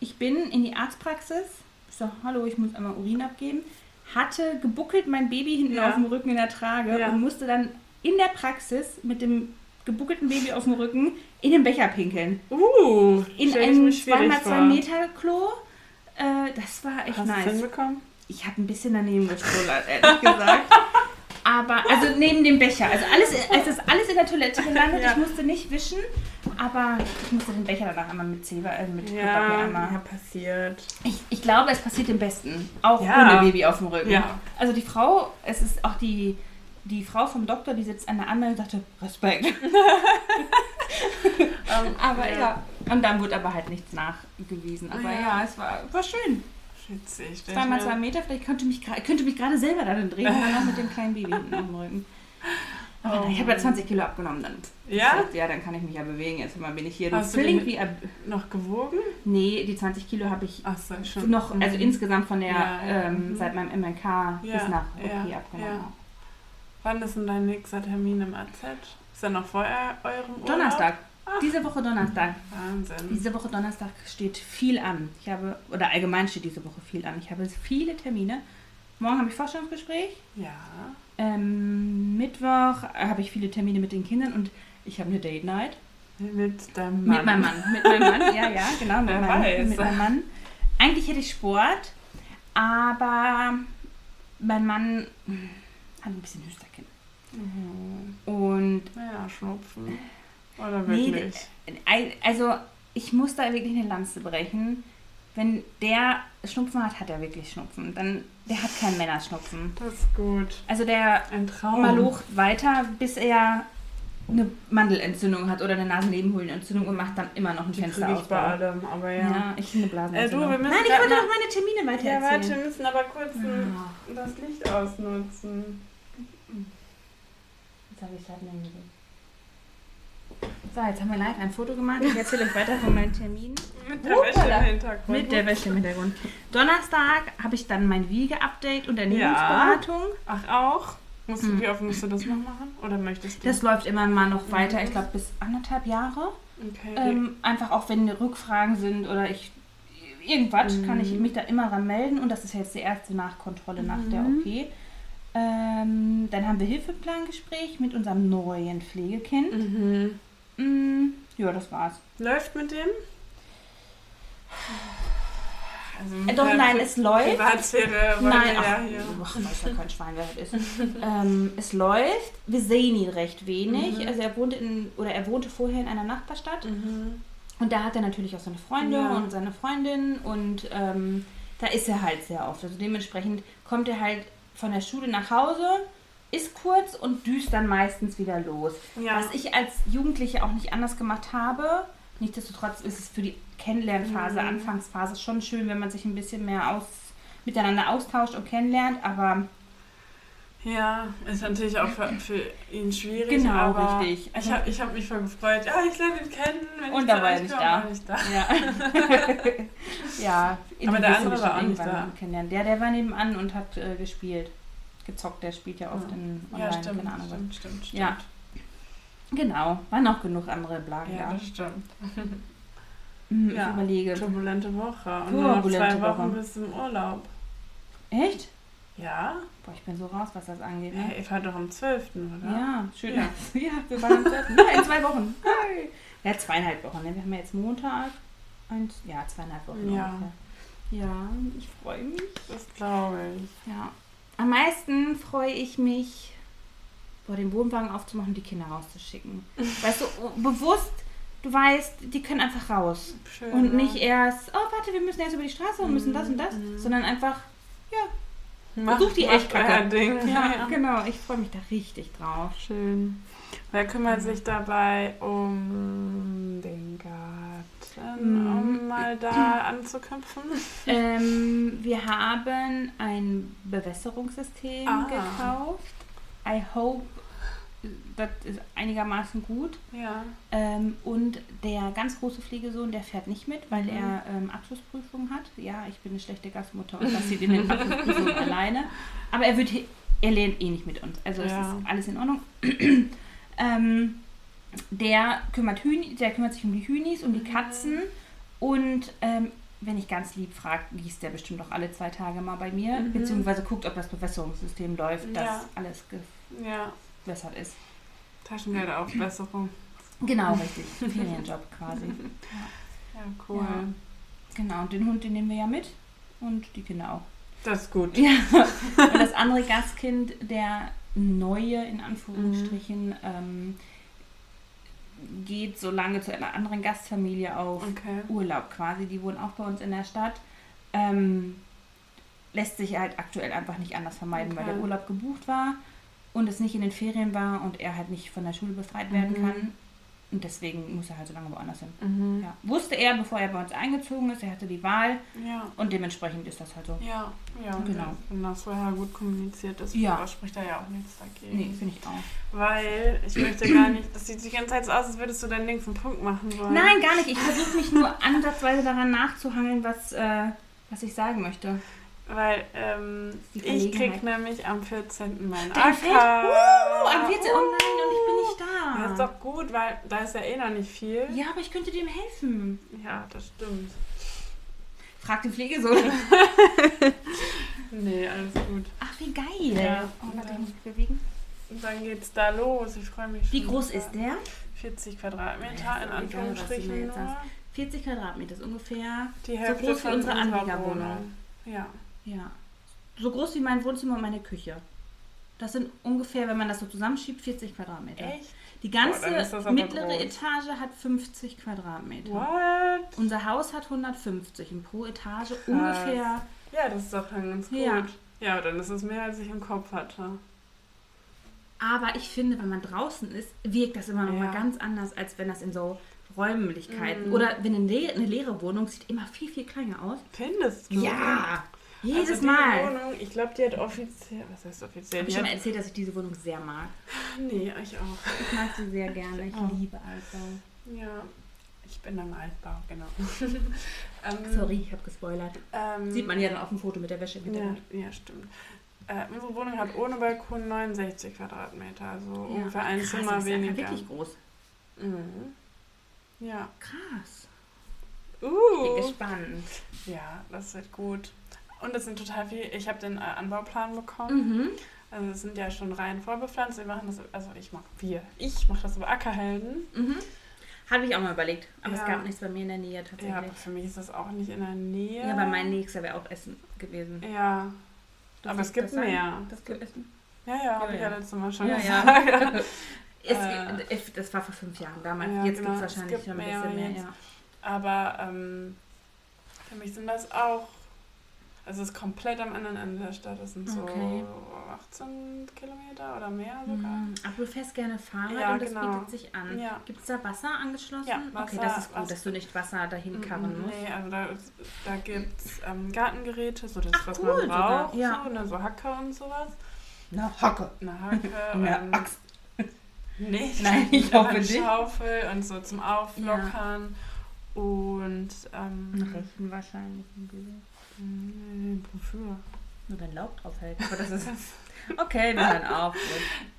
Ich bin in die Arztpraxis. Ich so, hallo, ich muss einmal Urin abgeben. Hatte gebuckelt mein Baby hinten Ja. auf dem Rücken in der Trage Ja. und musste dann in der Praxis mit dem gebuckelten Baby auf dem Rücken in den Becher pinkeln. Uh, In stell ich ein mir schwierig 2x2 vor. Meter Klo. Äh, das war echt Hast du es nice. hinbekommen? Ich habe ein bisschen daneben gestrullert, ehrlich gesagt. Aber, also neben dem Becher. Also alles, es ist alles in der Toilette gelandet. Ja. Ich musste nicht wischen, aber ich musste den Becher danach einmal mit Zewa, äh, mit Ja, einmal. ja, passiert. Ich, ich glaube, es passiert dem Besten. Auch Ja. ohne Baby auf dem Rücken. Ja. Also die Frau, es ist auch die, die Frau vom Doktor, die sitzt an der anderen und sagte, Respekt. Ähm, Aber ja. Und dann wurde aber halt nichts nachgewiesen. Aber Ja. ja, es war, war schön. Witzig. stell Zwei Meter, vielleicht könnte mich, könnte mich gerade selber darin drehen und dann auch mit dem kleinen Baby hinten auf dem Rücken. Aber Oh ich habe ja Mann. 20 Kilo abgenommen. Dann Ja? ja, dann kann ich mich ja bewegen. Jetzt bin ich hier. Hast Du flink wie. Noch gewogen? Nee, die 20 Kilo habe ich Ach so, schon. noch, also Mhm. insgesamt von der, Ja, ja, ähm, mhm. seit meinem MLK bis nach OP abgenommen. ja. Wann ist denn dein nächster Termin im AZ? Ist er noch vor eu- eurem Urlaub? Donnerstag. Diese Woche Donnerstag. Wahnsinn. Diese Woche Donnerstag steht viel an. Ich habe, oder allgemein steht diese Woche viel an. Ich habe viele Termine. Morgen habe ich Vorstellungsgespräch. Ja. Ähm, Mittwoch habe ich viele Termine mit den Kindern und ich habe eine Date Night. Mit deinem Mann. Mit meinem Mann. Mit meinem Mann, ja, ja, genau. Mit, meinem, mit meinem Mann. Eigentlich hätte ich Sport, aber mein Mann hat ein bisschen Hüsterchen. Mhm. Und Ja, Schnupfen. Oder Nee, wirklich? Ei- Also, ich muss da wirklich eine Lanze brechen. Wenn der Schnupfen hat, hat er wirklich Schnupfen. Dann, der hat keinen Männerschnupfen. das ist gut. Also der malocht weiter, bis er eine Mandelentzündung hat oder eine Nasennebenhöhlenentzündung und macht dann immer noch ein Fenster aus. bei allem, aber ja. Ja, ich eine Blasenentzündung. Äh, du, Nein, ich wollte noch meine Termine weiter Ja, warte, wir müssen aber kurz Ah, das Licht ausnutzen. Jetzt habe ich es halt. So, jetzt haben wir live ein Foto gemacht. Ich erzähle euch weiter von meinen Terminen. Mit der Wäsche im Hintergrund. Mit der Wäsche im Hintergrund. Donnerstag habe ich dann mein Wiege-Update und Ernährungsberatung. Ach, auch? Musst du, Mhm. Wie oft musst du das noch machen? Oder möchtest du? Das läuft immer mal noch weiter, ich glaube bis anderthalb Jahre. okay. Ähm, einfach auch wenn Rückfragen sind oder ich irgendwas, Mhm. kann ich mich da immer dran melden. Und das ist jetzt die erste Nachkontrolle nach der Mhm. OP. Ähm, dann haben wir Hilfeplangespräch mit unserem neuen Pflegekind. mhm. Mm, ja, das war's. Läuft mit dem? Also Äh, doch, nein, es läuft. Privatsphäre Nein, ja ach, hier. ach, weiß ja kein Schwein, wer das ist. ähm, es läuft. Wir sehen ihn recht wenig. Mhm. Also er wohnt in, oder er wohnte vorher in einer Nachbarstadt. Mhm. Und da hat er natürlich auch seine Freunde Ja. und seine Freundin und ähm, da ist er halt sehr oft. Also dementsprechend kommt er halt von der Schule nach Hause, ist kurz und düst dann meistens wieder los. Ja. Was ich als Jugendliche auch nicht anders gemacht habe. Nichtsdestotrotz ist es für die Kennenlernphase, Mhm. Anfangsphase schon schön, wenn man sich ein bisschen mehr aus, miteinander austauscht und kennenlernt. Aber Ja, ist natürlich auch für, für ihn schwierig. Genau, richtig. Ich Also- habe ich hab mich voll gefreut. Ja, ich lerne ihn kennen. Wenn Und ich da war er nicht da. nicht da. ja. ja. Aber der andere war auch nicht da. Kennenlernen. Der, der war nebenan und hat äh, gespielt. Gezockt, der spielt ja oft Ja. in online, Ja, stimmt, keine Ahnung. stimmt, stimmt, stimmt. Ja. Genau, waren noch genug andere Blagen Ja, da. das stimmt. Hm, Ja. Ich überlege. Turbulente Woche. Und nur noch zwei Wochen Woche. bis zum Urlaub. Echt? Ja? Boah, ich bin so raus, was das angeht. Ne? Hey, ihr fahrt doch am 12., oder? Ja, schön. Ja. Ja, wir waren am 12. Ja, in zwei Wochen. Hey. Ja, zweieinhalb Wochen. Ne? Wir haben ja jetzt Montag. Eins, ja, zweieinhalb Wochen. Ja. ungefähr. Ja, ich freue mich. Das glaube ich. Ja. Am meisten freue ich mich, boah, den Wohnwagen aufzumachen und die Kinder rauszuschicken. Weißt du, bewusst, du weißt, die können einfach raus. Schön. Und ne? nicht erst, oh, warte, wir müssen jetzt über die Straße und müssen das und das, Mhm. sondern einfach, Mach, Such die echt Kacke. Ding. ja, genau, ich freue mich da richtig drauf. Schön. Wer kümmert sich dabei um den Garten, Mhm. um mal da anzuknüpfen? Ähm, wir haben ein Bewässerungssystem Ah. gekauft. I hope, das ist einigermaßen gut. Ja. Ähm, und der ganz große Pflegesohn, der fährt nicht mit, weil Mhm. er ähm, Abschlussprüfung hat. Ja, ich bin eine schlechte Gastmutter und lasse ihn in den Abschlussprüfungen alleine. Aber er wird, er lernt eh nicht mit uns. Also es Ja. ist alles in Ordnung. ähm, der kümmert Hühn, der kümmert sich um die Hühnis, um die Katzen und ähm, wenn ich ganz lieb frage, gießt der bestimmt auch alle zwei Tage mal bei mir, Mhm. beziehungsweise guckt, ob das Bewässerungssystem läuft, dass Ja. alles Ja. gewässert ist. Taschengeldaufbesserung. Genau, richtig. Ferienjob quasi. Ja, cool. Ja. Genau, und den Hund, den nehmen wir ja mit. Und die Kinder auch. Das ist gut. Ja. Und das andere Gastkind, der neue, in Anführungsstrichen, Mhm. ähm, geht so lange zu einer anderen Gastfamilie auf Okay. Urlaub quasi. Die wohnen auch bei uns in der Stadt. Ähm, lässt sich halt aktuell einfach nicht anders vermeiden, weil Okay. der Urlaub gebucht war und es nicht in den Ferien war und er halt nicht von der Schule befreit werden Mhm. kann. Und deswegen muss er halt so lange woanders hin. Mhm. Ja. Wusste er, bevor er bei uns eingezogen ist, er hatte die Wahl Ja. und dementsprechend ist das halt so. Ja, ja, Genau. Wenn das vorher gut kommuniziert ist, Ja. spricht da ja auch nichts dagegen. Nee, finde ich auch. Weil ich möchte gar nicht, das sieht die ganze Zeit so aus, als würdest du dein Ding vom Punkt machen wollen. Nein, gar nicht. Ich versuche mich nur ansatzweise daran nachzuhangeln, was, äh, was ich sagen möchte. Weil ähm, ich krieg nämlich am 14. meinen Dein? Acker. Uh, am 14. Oh nein, und ich bin nicht da. Das ist doch gut, weil da ist ja eh noch nicht viel. ja, aber ich könnte dem helfen. Ja, das stimmt. Frag den Pflegesohn. Nee, alles gut. Ach, wie geil. Ja, oh, warte, ich dann- muss bewegen. Und dann geht's da los. Ich freue mich Wie schon groß total. ist der? 40 Quadratmeter Ja, in egal, Anführungsstrichen sagst. 40 Quadratmeter ist ungefähr Die so Hälfte groß wie von unsere unserer Anliegerwohnung. Wohnung. Ja. Ja. So groß wie mein Wohnzimmer und meine Küche. Das sind ungefähr, wenn man das so zusammenschiebt, 40 Quadratmeter. Echt? Die ganze Boah, mittlere groß. Etage hat 50 Quadratmeter. What? Unser Haus hat 150 und pro Etage ungefähr. Ja, das ist doch dann ganz gut. Ja. Ja, dann ist es mehr, als ich im Kopf hatte. Aber ich finde, wenn man draußen ist, wirkt das immer noch Ja. mal ganz anders, als wenn das in so Räumlichkeiten Mhm. oder wenn eine, le eine leere Wohnung sieht immer viel, viel kleiner aus. Findest du? Ja, jedes also Mal. Wohnung, ich glaube, die hat offiziell. Was heißt offiziell? Habe ich Die schon mal erzählt, dass ich diese Wohnung sehr mag. nee, ich auch. Ich mag sie sehr gerne. Ich Oh. liebe Altbau. Ja, ich bin im Altbau, genau. ähm, Sorry, ich habe gespoilert. Ähm, Sieht man ja dann auf dem Foto mit der Wäsche im Ja, ja stimmt. Äh, unsere Wohnung hat ohne Balkon 69 Quadratmeter, also ungefähr ein Krass, Zimmer das ist ja weniger. wirklich groß. Mhm. Ja. Krass. Uh. Bin gespannt. Ja, das wird gut. Und es sind total viel. Ich habe den äh, Anbauplan bekommen. Mhm. Also es sind ja schon Reihen vorbepflanzt. Wir machen das, also ich mache wir. Ich mache das über Ackerhelden. Mhm. Habe ich auch mal überlegt. Aber es Ja. gab nichts bei mir in der Nähe Ja, tatsächlich. aber für mich ist das auch nicht in der Nähe. Ja, aber mein nächster wäre auch Essen gewesen. Ja. Darf aber es gibt das mehr. Das gibt Essen. Ja, ja, habe Ja, ich ja ja. letztes Mal schon Ja, gesagt. ja. es, Äh. es- das war vor fünf Jahren damals. Ja, jetzt genau, gibt es es wahrscheinlich schon ein mehr bisschen mehr. Ja. Aber ähm, für mich sind das auch. Also es ist komplett am anderen Ende der Stadt. Das sind so Okay. 18 Kilometer oder mehr sogar. Mhm. Aber du fährst gerne Fahrrad Ja, und das genau. bietet sich an. Ja. Gibt es da Wasser angeschlossen? Ja, okay, Wasser- das ist gut, Wasser- dass du nicht Wasser dahin karren musst. Nee, also da, da gibt es ähm, Gartengeräte, so das, Ach, was cool man sogar, braucht. ja. So, ne, so Hacke und sowas. Na, Hacke. Eine Hacke. Eine ähm, Axt. Nicht. Nein, ich hoffe eine nicht. Schaufel und so zum Auflockern. Und ähm, Rechen wahrscheinlich. nee, wofür? Nur wenn Laub drauf hält. Aber das ist. Okay, wir hören auf. Gut.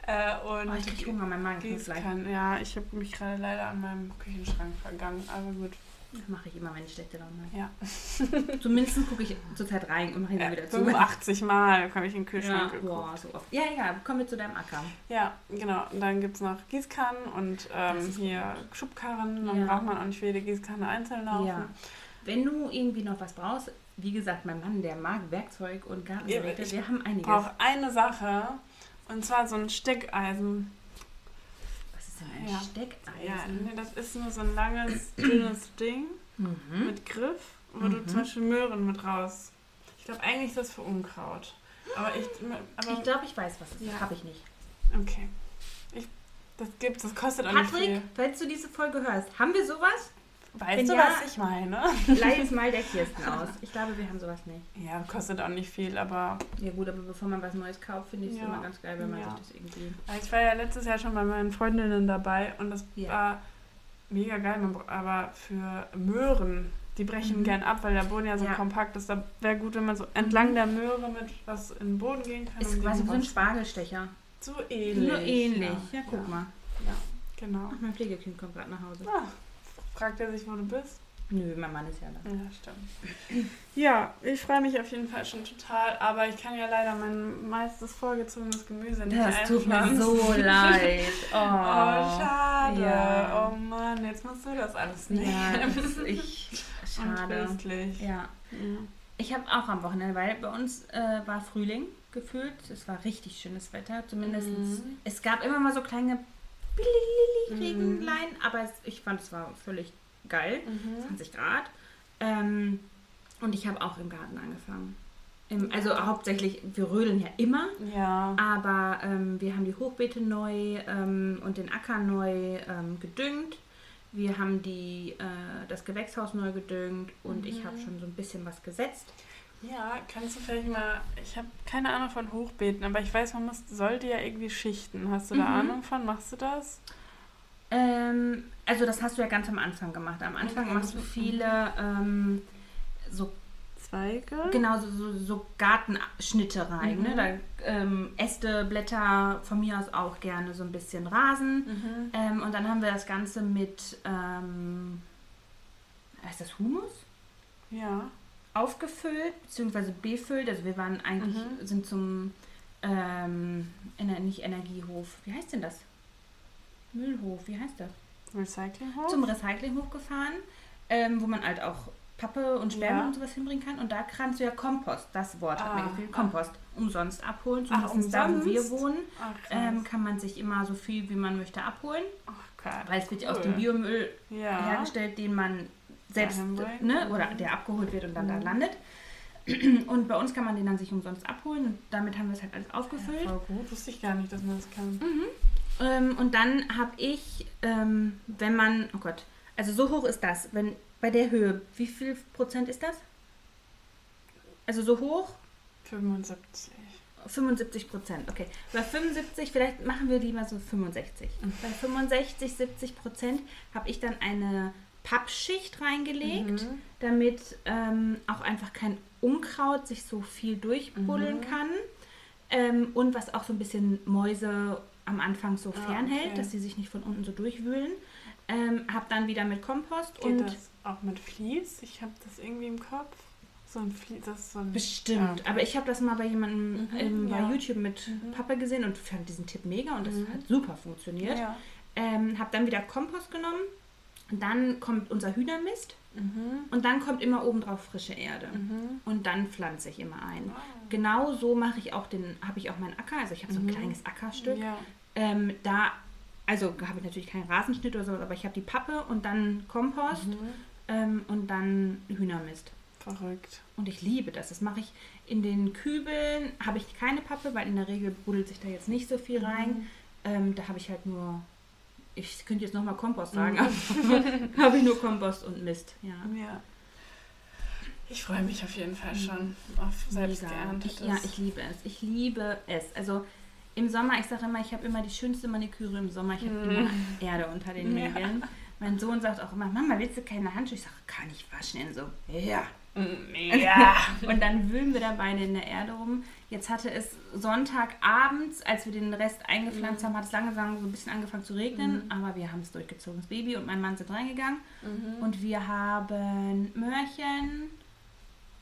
Äh, und Oh, ich krieg Hunger, mein Magen gleich. Gießkanne. Ja, ich habe mich gerade leider an meinem Küchenschrank vergangen. Aber gut. Das mache ich immer, wenn ich schlechte Laune habe. Ja. Zumindest gucke ich zurzeit rein und mache ihn dann wieder zu. 85 Mal habe ich in den Ja, Kühlschrank geguckt. boah, so oft. Ja, ja, kommen wir zu deinem Acker. Ja, genau. Und dann gibt es noch Gießkannen und ähm, ist hier Schubkarren. Dann Ja. braucht man auch nicht für jede Gießkanne einzeln laufen. Ja. Wenn du irgendwie noch was brauchst, wie gesagt, mein Mann, der mag Werkzeug und Gartengeräte, Ja, ich wir haben Ich einiges. brauche eine Sache und zwar so ein Steckeisen. Was ist denn ein Ja. Ja, Steckeisen? nee, das ist nur so ein langes, dünnes Ding Mhm. mit Griff, wo du Mhm. zum Beispiel Möhren mit raus. Ich glaube, eigentlich ist das für Unkraut. Aber ich. Aber, Ich glaube, ich weiß, was es ist. Ja. Habe ich nicht. okay. Ich, das gibt's, das kostet auch nicht Patrick, viel. falls du diese Folge hörst, haben wir sowas? Weißt wenn du, ja- was ich meine? Leih es mal der Kirsten aus. Ich glaube, wir haben sowas nicht. Ja, kostet auch nicht viel, aber Ja gut, aber bevor man was Neues kauft, finde ich es Ja. immer ganz geil, wenn man Ja. sich das irgendwie... ich war ja letztes Jahr schon bei meinen Freundinnen dabei und das war mega geil. Aber für Möhren, die brechen Mhm. gern ab, weil der Boden ja so kompakt ist. Da wäre gut, wenn man so entlang der Möhre mit was in den Boden gehen kann. Ist quasi so ein Spargelstecher. So ähnlich. Nur ähnlich. Ja, guck mal. Ja, genau. Ach, mein Pflegekind kommt gerade nach Hause. Ah, fragt er sich, wo du bist? Nö, mein Mann ist ja da. Ja, stimmt. Ja, ich freue mich auf jeden Fall schon total, aber ich kann ja leider mein meistes vorgezogenes Gemüse nicht Das tut mir so leid. Oh, Oh, schade. Ja. Oh Mann, jetzt musst du das alles nehmen. Ja, das ich. Schade. Untröstlich. Ja. Ja. Ich habe auch am Wochenende, weil bei uns äh, war Frühling gefühlt. Es war richtig schönes Wetter. Zumindest. Mhm. Es gab immer mal so kleine Regenlein, aber es, ich fand es war völlig geil. Mhm. 20 Grad. Ähm, und ich habe auch im Garten angefangen. Im, also hauptsächlich, wir rödeln ja immer, Ja. aber ähm, wir haben die Hochbeete neu ähm, und den Acker neu ähm, gedüngt. Wir haben die, äh, das Gewächshaus neu gedüngt und ich habe schon so ein bisschen was gesetzt. Ja, kannst du vielleicht mal. Ich habe keine Ahnung von Hochbeeten, aber ich weiß, man muss, sollte ja irgendwie schichten. Hast du da Mhm. Ahnung von? Machst du das? Ähm, also das hast du ja ganz am Anfang gemacht. Am Anfang Okay. machst du viele ähm, so Zweige? Genau, so, so, so Gartenschnitte rein. Ne? Da, ähm, Äste, Blätter, von mir aus auch gerne so ein bisschen Rasen. Mhm. Ähm, und dann haben wir das Ganze mit, ähm, heißt das Humus? Ja. Aufgefüllt, beziehungsweise befüllt. Also wir waren eigentlich, Mhm. sind zum, ähm, nicht Energiehof, wie heißt denn das? Müllhof, wie heißt das? Recyclinghof? Zum Recyclinghof gefahren, ähm, wo man halt auch Pappe und Sperma Ja. und sowas hinbringen kann. Und da kannst du ja Kompost, das Wort hat mir Ah, gefehlt, ah. Kompost, umsonst abholen. Ach, Zumindest da, wo wir umsonst? wohnen, Ach, ähm, kann man sich immer so viel, wie man möchte, abholen. Ach, krass. Weil es wird ja aus dem Biomüll Ja. hergestellt, den man selbst, ne, oder der abgeholt wird und dann da Mhm. landet. Und bei uns kann man den dann sich umsonst abholen und damit haben wir es halt alles aufgefüllt. Voll gut. Wusste ich gar nicht, dass man das kann. Ähm, und dann habe ich, ähm, wenn man, oh Gott, also so hoch ist das, wenn bei der Höhe, wie viel Prozent ist das? Also so hoch? 75. 75 Prozent, okay. Bei 75, vielleicht machen wir lieber so 65. Mhm. Bei 65, 70 Prozent habe ich dann eine Pappschicht reingelegt, Mhm. damit ähm, auch einfach kein Unkraut sich so viel durchbuddeln Mhm. kann. Ähm, und was auch so ein bisschen Mäuse am Anfang so Ah, fernhält, okay. dass sie sich nicht von unten so durchwühlen. Ähm, habe dann wieder mit Kompost Geht und das auch mit Vlies? Ich habe das irgendwie im Kopf. So ein Vlies, das ist so ein... Bestimmt. Ah, okay. Aber ich habe das mal bei jemandem Mhm, ähm, bei ja. YouTube mit Mhm. Papa gesehen und fand diesen Tipp mega und das Mhm. hat super funktioniert. Ja. Ähm, habe dann wieder Kompost genommen. Dann kommt unser Hühnermist Mhm. und dann kommt immer obendrauf frische Erde. Mhm. Und dann pflanze ich immer ein. Ah. Genau so mache ich auch den, habe ich auch meinen Acker. Also ich habe so ein Mhm. kleines Ackerstück. Ja. Ähm, da, also habe ich natürlich keinen Rasenschnitt oder so, aber ich habe die Pappe und dann Kompost Mhm. ähm, und dann Hühnermist. Verrückt. Und ich liebe das. Das mache ich in den Kübeln. Habe ich keine Pappe, weil in der Regel buddelt sich da jetzt nicht so viel rein. Mhm. Ähm, da habe ich halt nur, ich könnte jetzt nochmal Kompost sagen, Mhm. aber habe ich nur Kompost und Mist. Ja. Ja. Ich freue mich auf jeden Fall schon auf selbst geerntetes. Ja, ich liebe es. Ich liebe es. Also im Sommer, ich sage immer, ich habe immer die schönste Maniküre im Sommer. Ich habe Mhm. immer Erde unter den Ja. Mein Sohn sagt auch immer, Mama, willst du keine Handschuhe? Ich sage, kann ich waschen? Er so, ja. Ja. Und dann wühlen wir da beide in der Erde rum. Jetzt hatte es Sonntagabends, als wir den Rest eingepflanzt Mhm. haben, hat es langsam so ein bisschen angefangen zu regnen. Mhm. Aber wir haben es durchgezogen. Das Baby und mein Mann sind reingegangen. Mhm. Und wir haben Möhrchen.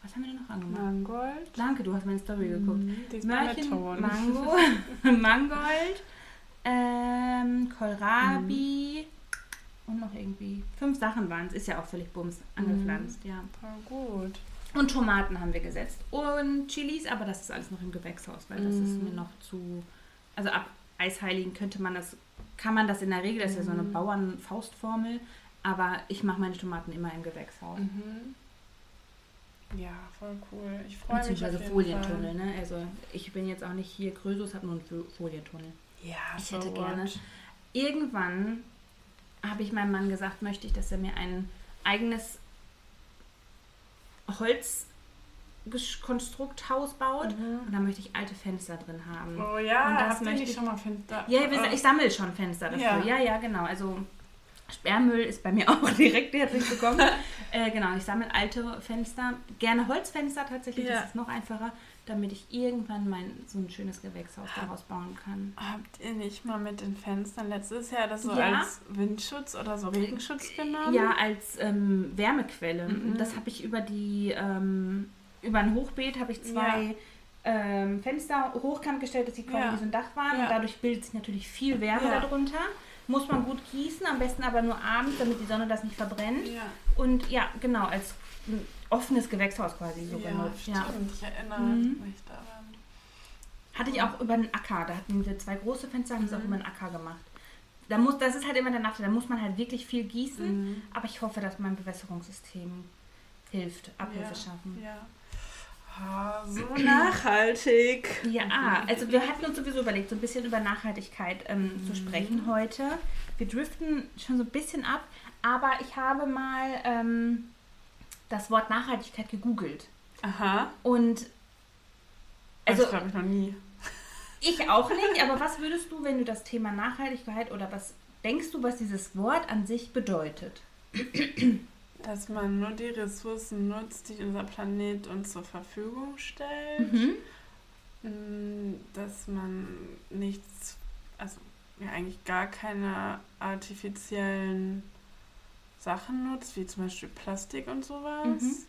Was haben wir denn noch angemacht? Mangold. Danke, du hast meine Story geguckt. Mhm. Mit Möhrchen. Mango, Mangold, ähm, Kohlrabi und noch irgendwie. Fünf Sachen waren es. Ist ja auch völlig bums angepflanzt, ja. Voll gut. Und Tomaten haben wir gesetzt. Und Chilis, aber das ist alles noch im Gewächshaus, weil das ist Mhm. mir noch zu. Also ab Eisheiligen könnte man das, kann man das in der Regel, das ist ja so eine Mhm. Bauernfaustformel, aber ich mache meine Tomaten immer im Gewächshaus. Mhm. Ja, voll cool. Ich freue mich. Beziehungsweise Folientunnel, ne? Also ich bin jetzt auch nicht hier Krösus, habe nur einen Fo- Folientunnel. Ja, Ich so hätte what. gerne. Irgendwann habe ich meinem Mann gesagt, möchte ich, dass er mir ein eigenes Holzkonstrukthaus baut. Mhm. Und da möchte ich alte Fenster drin haben. Oh ja, Und das möchte ich- schon mal Fenster? Ja, ich, Oh. ich sammle schon Fenster dafür. Ja. Ja, ja, genau. Also Sperrmüll ist bei mir auch direkt herzlich willkommen. äh, genau, ich sammle alte Fenster. Gerne Holzfenster tatsächlich, Ja. das ist noch einfacher, damit ich irgendwann mein so ein schönes Gewächshaus daraus bauen kann. Habt ihr nicht mal mit den Fenstern letztes Jahr das so Ja. als Windschutz oder so Regenschutz genommen? Ja, als ähm, Wärmequelle. Mhm. Das habe ich über die ähm, über ein Hochbeet habe ich zwei ähm, Fenster hochkant gestellt, dass die quasi Ja. wie so ein Dach waren. Ja. Und dadurch bildet sich natürlich viel Wärme Ja. darunter. Muss man gut gießen, am besten aber nur abends, damit die Sonne das nicht verbrennt. Ja, Und ja, genau, als offenes Gewächshaus quasi so ja, benutzt. stimmt. Ja. Ich erinnere Mhm. mich daran. Hatte ich auch über den Acker. Da hatten wir zwei große Fenster, haben wir es auch Mhm. über den Acker gemacht. Da muss, das ist halt immer der Nachteil, da muss man halt wirklich viel gießen. Mhm. Aber ich hoffe, dass mein Bewässerungssystem hilft, Abhilfe Ja. schaffen. Ja. Ah, so nachhaltig. Ja, also wir hatten uns sowieso überlegt, so ein bisschen über Nachhaltigkeit ähm, zu sprechen heute. Wir driften schon so ein bisschen ab, aber ich habe mal ähm, das Wort Nachhaltigkeit gegoogelt. Aha. Und Also, das glaube ich noch nie. ich auch nicht, aber was würdest du, wenn du das Thema Nachhaltigkeit oder was denkst du, was dieses Wort an sich bedeutet? Dass man nur die Ressourcen nutzt, die unser Planet uns zur Verfügung stellt. Mhm. Mm, Dass man nichts, also ja eigentlich gar keine artifiziellen Sachen nutzt, wie zum Beispiel Plastik und sowas.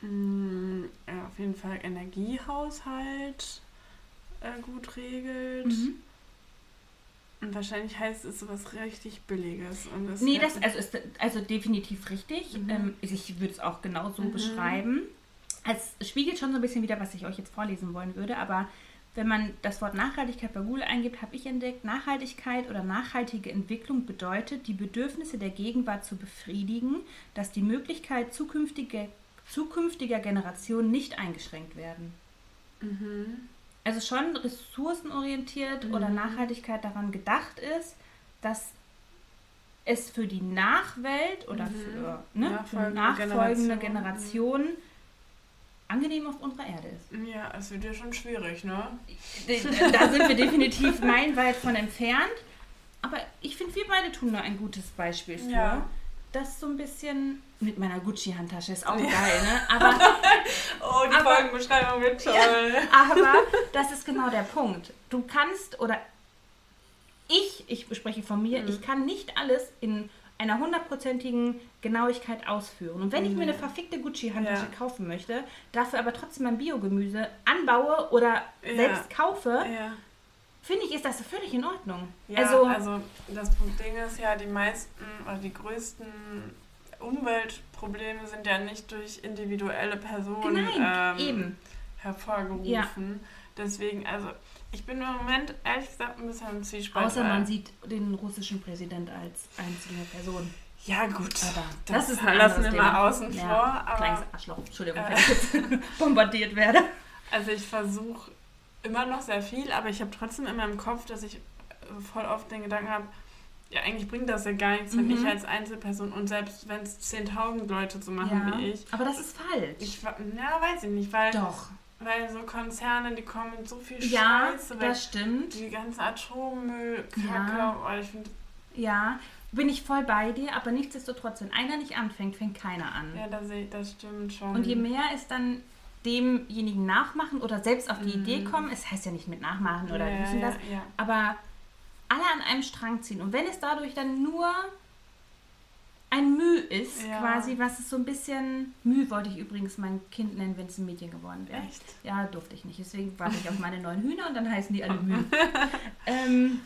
Mm, Ja, auf jeden Fall Energiehaushalt äh, gut regelt. Mhm. Und wahrscheinlich heißt es sowas richtig Billiges. Und es Nee, das also ist also definitiv richtig. Mhm. Ähm, ich würde es auch genau so Mhm. beschreiben. Es spiegelt schon so ein bisschen wieder, was ich euch jetzt vorlesen wollen würde, aber wenn man das Wort Nachhaltigkeit bei Google eingibt, habe ich entdeckt, Nachhaltigkeit oder nachhaltige Entwicklung bedeutet, die Bedürfnisse der Gegenwart zu befriedigen, dass die Möglichkeit zukünftiger, zukünftiger Generationen nicht eingeschränkt werden. Mhm. Also schon ressourcenorientiert Mhm. oder Nachhaltigkeit daran gedacht ist, dass es für die Nachwelt oder Mhm. für, ne, für Nachfolgende nachfolgende Generationen. Generationen angenehm auf unserer Erde ist. Ja, es wird ja schon schwierig, ne? da sind wir definitiv meilenweit von entfernt. Aber ich finde, wir beide tun da ein gutes Beispiel für. Ja. Das so ein bisschen mit meiner Gucci-Handtasche ist auch Ja. geil, ne? Aber Oh, die Aber- Folgenbeschreibung wird toll. Aber das ist genau der Punkt. Du kannst oder ich, ich spreche von mir, Mhm. ich kann nicht alles in einer hundertprozentigen Genauigkeit ausführen. Und wenn ich mir eine Nee. verfickte Gucci-Handtasche Ja. kaufen möchte, dafür aber trotzdem mein Biogemüse anbaue oder Ja. selbst kaufe, Ja. finde ich, ist das völlig in Ordnung. Also, also, das Ding ist ja, die meisten oder die größten Umweltprobleme sind ja nicht durch individuelle Personen nein, ähm, eben. hervorgerufen. Deswegen, also ich bin im Moment ehrlich gesagt ein bisschen im Zwiespalt. Außer man sieht den russischen Präsident als einzelne Person. Ja gut, Aber das, das, ist ein lassen wir mal außen Ja, vor. Kleines Aber Arschloch. Entschuldigung, Äh. wenn ich jetzt bombardiert werde. also ich versuche immer noch sehr viel, aber ich habe trotzdem immer im Kopf, dass ich äh, voll oft den Gedanken habe, ja eigentlich bringt das ja gar nichts, wenn Mhm. ich als Einzelperson und selbst wenn es 10.000 Leute so machen Ja, wie ich, aber das ist falsch. Ich, ja, weiß ich nicht, weil, Doch. Weil so Konzerne, die kommen mit so viel Ja, Scheiße weg. das stimmt. Die ganze Atommüll, Kacke, Ja. oh, ich finde, Ja, bin ich voll bei dir, aber nichtsdestotrotz, wenn einer nicht anfängt, fängt keiner an. ja, das, das stimmt schon. Und je mehr es dann demjenigen nachmachen oder selbst auf die Mhm. Idee kommen, es heißt ja nicht mit nachmachen oder ja, dies und ja, das, ja. aber alle an einem Strang ziehen. Und wenn es dadurch dann nur ein Müh ist, Ja. quasi, was es so ein bisschen. Müh wollte ich übrigens mein Kind nennen, wenn es ein Mädchen geworden wäre. Echt? Ja, durfte ich nicht. Deswegen warte ich auf meine neuen Hühner und dann heißen die alle Müh. ähm,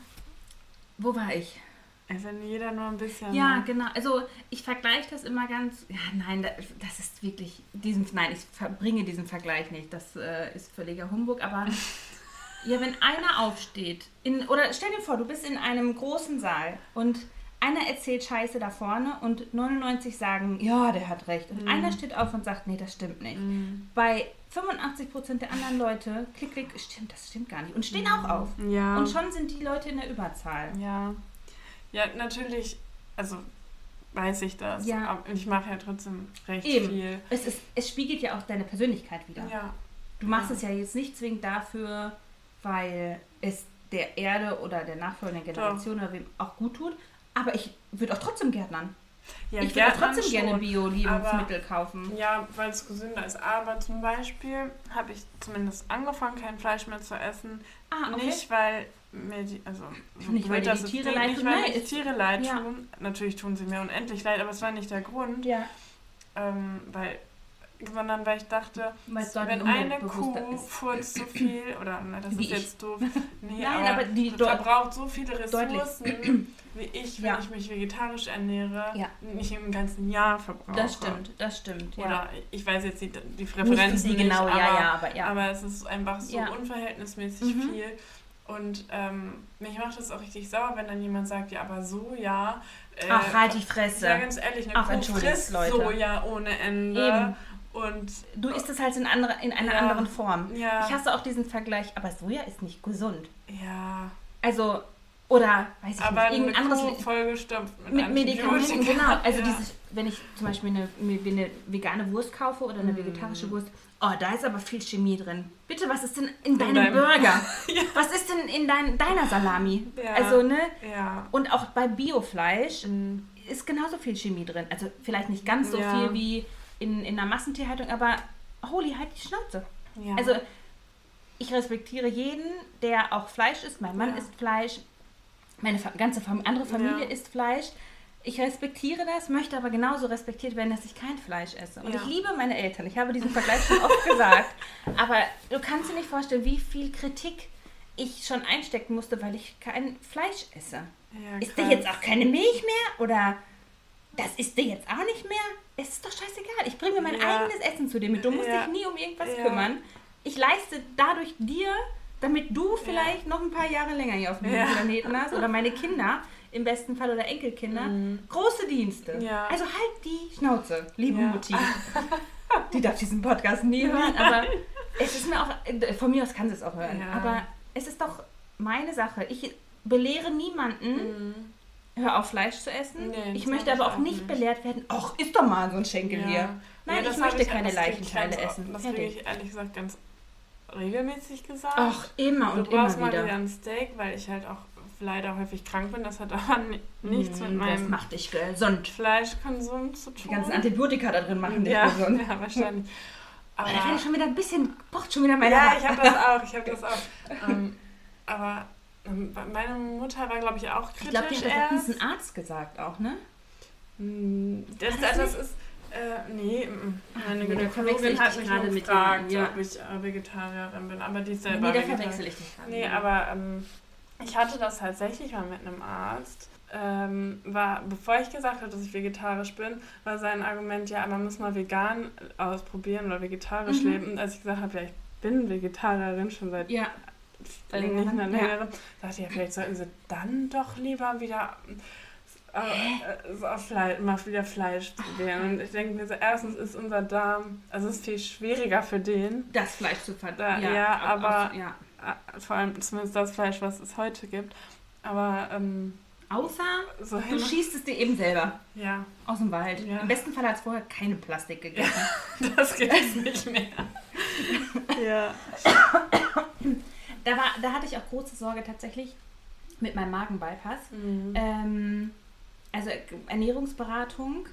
wo war ich? Also jeder nur ein bisschen. Ja, genau. Also ich vergleiche das immer ganz. Ja, nein, da- das ist wirklich diesen. Nein, ich verbringe diesen Vergleich nicht. Das äh, ist völliger Humbug. Aber ja, wenn einer aufsteht in oder stell dir vor, du bist in einem großen Saal und einer erzählt Scheiße da vorne und 99 sagen, ja, der hat recht. Und Mhm. einer steht auf und sagt, nee, das stimmt nicht. Mhm. Bei 85% der anderen Leute, klick, klick, stimmt, das stimmt gar nicht. Und stehen auch auf. Ja. Und schon sind die Leute in der Überzahl. Ja. Ja, natürlich, also weiß ich das. Ja. Aber ich mache ja trotzdem recht Eben. viel. Es, ist, es spiegelt ja auch deine Persönlichkeit wieder. Ja. Du machst Ja. es ja jetzt nicht zwingend dafür, weil es der Erde oder der nachfolgenden Generation oder wem auch gut tut. Aber ich würde auch trotzdem gärtnern. ja ich würde trotzdem gerne schon. Bio-Lebensmittel kaufen. Ja, weil es gesünder ist. Aber zum Beispiel habe ich zumindest angefangen, kein Fleisch mehr zu essen. Ah, okay. Nicht, weil mir die, also so Nicht, weil das die Tiere leid nicht, tun. weil die Tiere leid ja. tun. Natürlich tun sie mir unendlich leid, aber es war nicht der Grund. Ja, Ähm, weil, sondern weil ich dachte, wenn ein eine Kuh furzt so viel, oder na, das Wie ist ich. jetzt doof. Nee, Nein, aber die dort- verbraucht so viele. Ressourcen, wie ich, wenn Ja. ich mich vegetarisch ernähre, Ja. nicht im ganzen Jahr verbrauche. Das stimmt, das stimmt. Ja. Oder ich weiß jetzt die, die nicht Referenzen wie genau, nicht, ja, aber, ja, aber ja. aber es ist einfach so Ja. unverhältnismäßig Mhm. viel. Und ähm, mich macht das auch richtig sauer, wenn dann jemand sagt, ja, aber Soja. Äh, Ach, halt die Fresse. Ja, ganz ehrlich, eine Ach, Kuh entschuldigt, frisst Leute. Soja ohne Ende. Eben. Und Du isst es halt in, andere, in einer Ja. anderen Form. ja, Ich hasse auch diesen Vergleich, aber Soja ist nicht gesund. ja, Also, oder, weiß ich aber nicht, irgendein anderes Kuh vollgestopft mit, mit Medikamenten, genau. Also ja. dieses, wenn ich zum Beispiel eine, eine vegane Wurst kaufe oder eine Mm. vegetarische Wurst, oh, da ist aber viel Chemie drin. Bitte, was ist denn in deinem deinem- Burger? Ja. Was ist denn in dein, deiner Salami? Ja. Also, ne? Ja. Und auch bei Biofleisch, Mhm. ist genauso viel Chemie drin. Also vielleicht nicht ganz so viel wie in, in einer Massentierhaltung, aber holy, halt die Schnauze. Also ich respektiere jeden, der auch Fleisch isst. Mein Mann isst Fleisch, meine ganze andere Familie Ja. isst Fleisch. Ich respektiere das, möchte aber genauso respektiert werden, dass ich kein Fleisch esse. Und Ja. ich liebe meine Eltern. Ich habe diesen Vergleich schon oft gesagt. Aber du kannst dir nicht vorstellen, wie viel Kritik ich schon einstecken musste, weil ich kein Fleisch esse. ja, Ist dir jetzt auch keine Milch mehr? Oder das ist dir jetzt auch nicht mehr? Es ist doch scheißegal. Ich bringe mein Ja. eigenes Essen zu dir mit. Du musst dich nie um irgendwas kümmern. Ich leiste dadurch dir, damit du vielleicht noch ein paar Jahre länger hier auf dem Ja. Planeten hast oder meine Kinder im besten Fall oder Enkelkinder große Dienste. Mhm. Ja. Also halt die Schnauze, liebe Ja. Mutti. Die darf diesen Podcast nie hören, aber es ist mir auch, von mir aus kann sie es auch hören. Ja. Aber es ist doch meine Sache. Ich belehre niemanden, hör auf Fleisch zu essen. Mhm. Nee, ich möchte aber auch nicht nicht. belehrt werden, ach, isst doch mal so ein Schenkel Ja. hier. Nein, Ja, ich möchte ich- keine Leichenteile essen. Das kriege ich ehrlich gesagt ganz regelmäßig gesagt. Ach, immer du und immer brauchst mal wieder. ein Steak, weil ich halt auch leider häufig krank bin. Das hat aber ni- nichts mit Mm, Das meinem macht dich gesund. Fleischkonsum zu Die tun. ganzen Antibiotika da drin machen dich ja, gesund. ja, wahrscheinlich. Aber da werde ich schon wieder ein bisschen, pocht schon wieder meine ja, ich habe das auch. Ich habe das auch. ähm, aber ähm, meine Mutter war, glaube ich, auch kritisch Ich glaube, die hat das erst. ein Arzt gesagt auch, ne? Hm, Das, das das, ist. Äh, nee, meine nee, da verwechsel Gynäkologin hat mich gerade mit gefragt, ja. ob ich äh, Vegetarierin bin. Aber die ist Nee, selber da Vegetarierin. verwechsel ich gerade. Nee, aber ähm, ich hatte das tatsächlich mal mit einem Arzt. Ähm, war, bevor ich gesagt habe, dass ich vegetarisch bin, war sein Argument, ja, man muss mal vegan ausprobieren oder vegetarisch Mhm. leben. Und als ich gesagt habe, ja, ich bin Vegetarierin schon seit Ja, nicht mehr ja. dachte ich, ja, vielleicht sollten sie dann doch lieber wieder äh, äh, so auf Fleisch, mal wieder Fleisch probieren. Und ich denke mir so, erstens ist unser Darm, also es ist viel schwieriger für den, das Fleisch zu Da- verdauen. ja, auf- aber- auf- ja. vor allem zumindest das Fleisch, was es heute gibt. Aber ähm, Außer so du schießt es dir eben selber ja, aus dem Wald. Ja. Im besten Fall hat es vorher keine Plastik gegessen. das gibt es nicht mehr. ja. Da, war, da hatte ich auch große Sorge tatsächlich mit meinem Magenbypass. Mhm. Ähm, also Ernährungsberatung.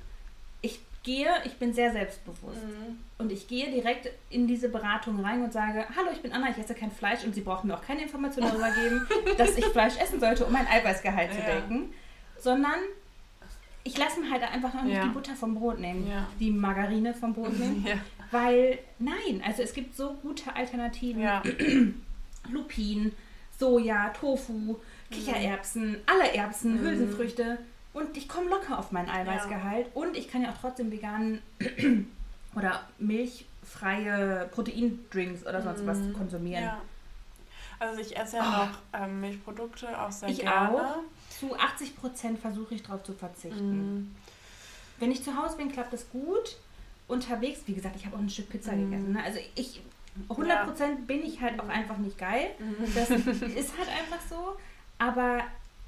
Ich gehe, ich bin sehr selbstbewusst. Mhm. Und ich gehe direkt in diese Beratung rein und sage, hallo, ich bin Anna, ich esse kein Fleisch und Sie brauchen mir auch keine Informationen darüber geben, dass ich Fleisch essen sollte, um mein Eiweißgehalt zu Ja. decken. Sondern ich lasse mir halt einfach noch nicht Ja. die Butter vom Brot nehmen, Ja. die Margarine vom Brot nehmen. Weil, nein, also es gibt so gute Alternativen. Lupin, Soja, Tofu, Kichererbsen, alle Erbsen, Mhm. Hülsenfrüchte. Und ich komme locker auf mein Eiweißgehalt. Und ich kann ja auch trotzdem veganen oder milchfreie Proteindrinks oder sonst was Mhm. konsumieren. ja. Also ich esse ja noch ähm, Milchprodukte auch sehr Ich gerne. auch. Zu 80 Prozent versuche ich darauf zu verzichten. Mhm. Wenn ich zu Hause bin, klappt das gut. Unterwegs, wie gesagt, ich habe auch ein Stück Pizza Mhm. gegessen. Ne? Also ich, 100 Prozent bin ich halt auch einfach nicht geil. Das ist halt einfach so. Aber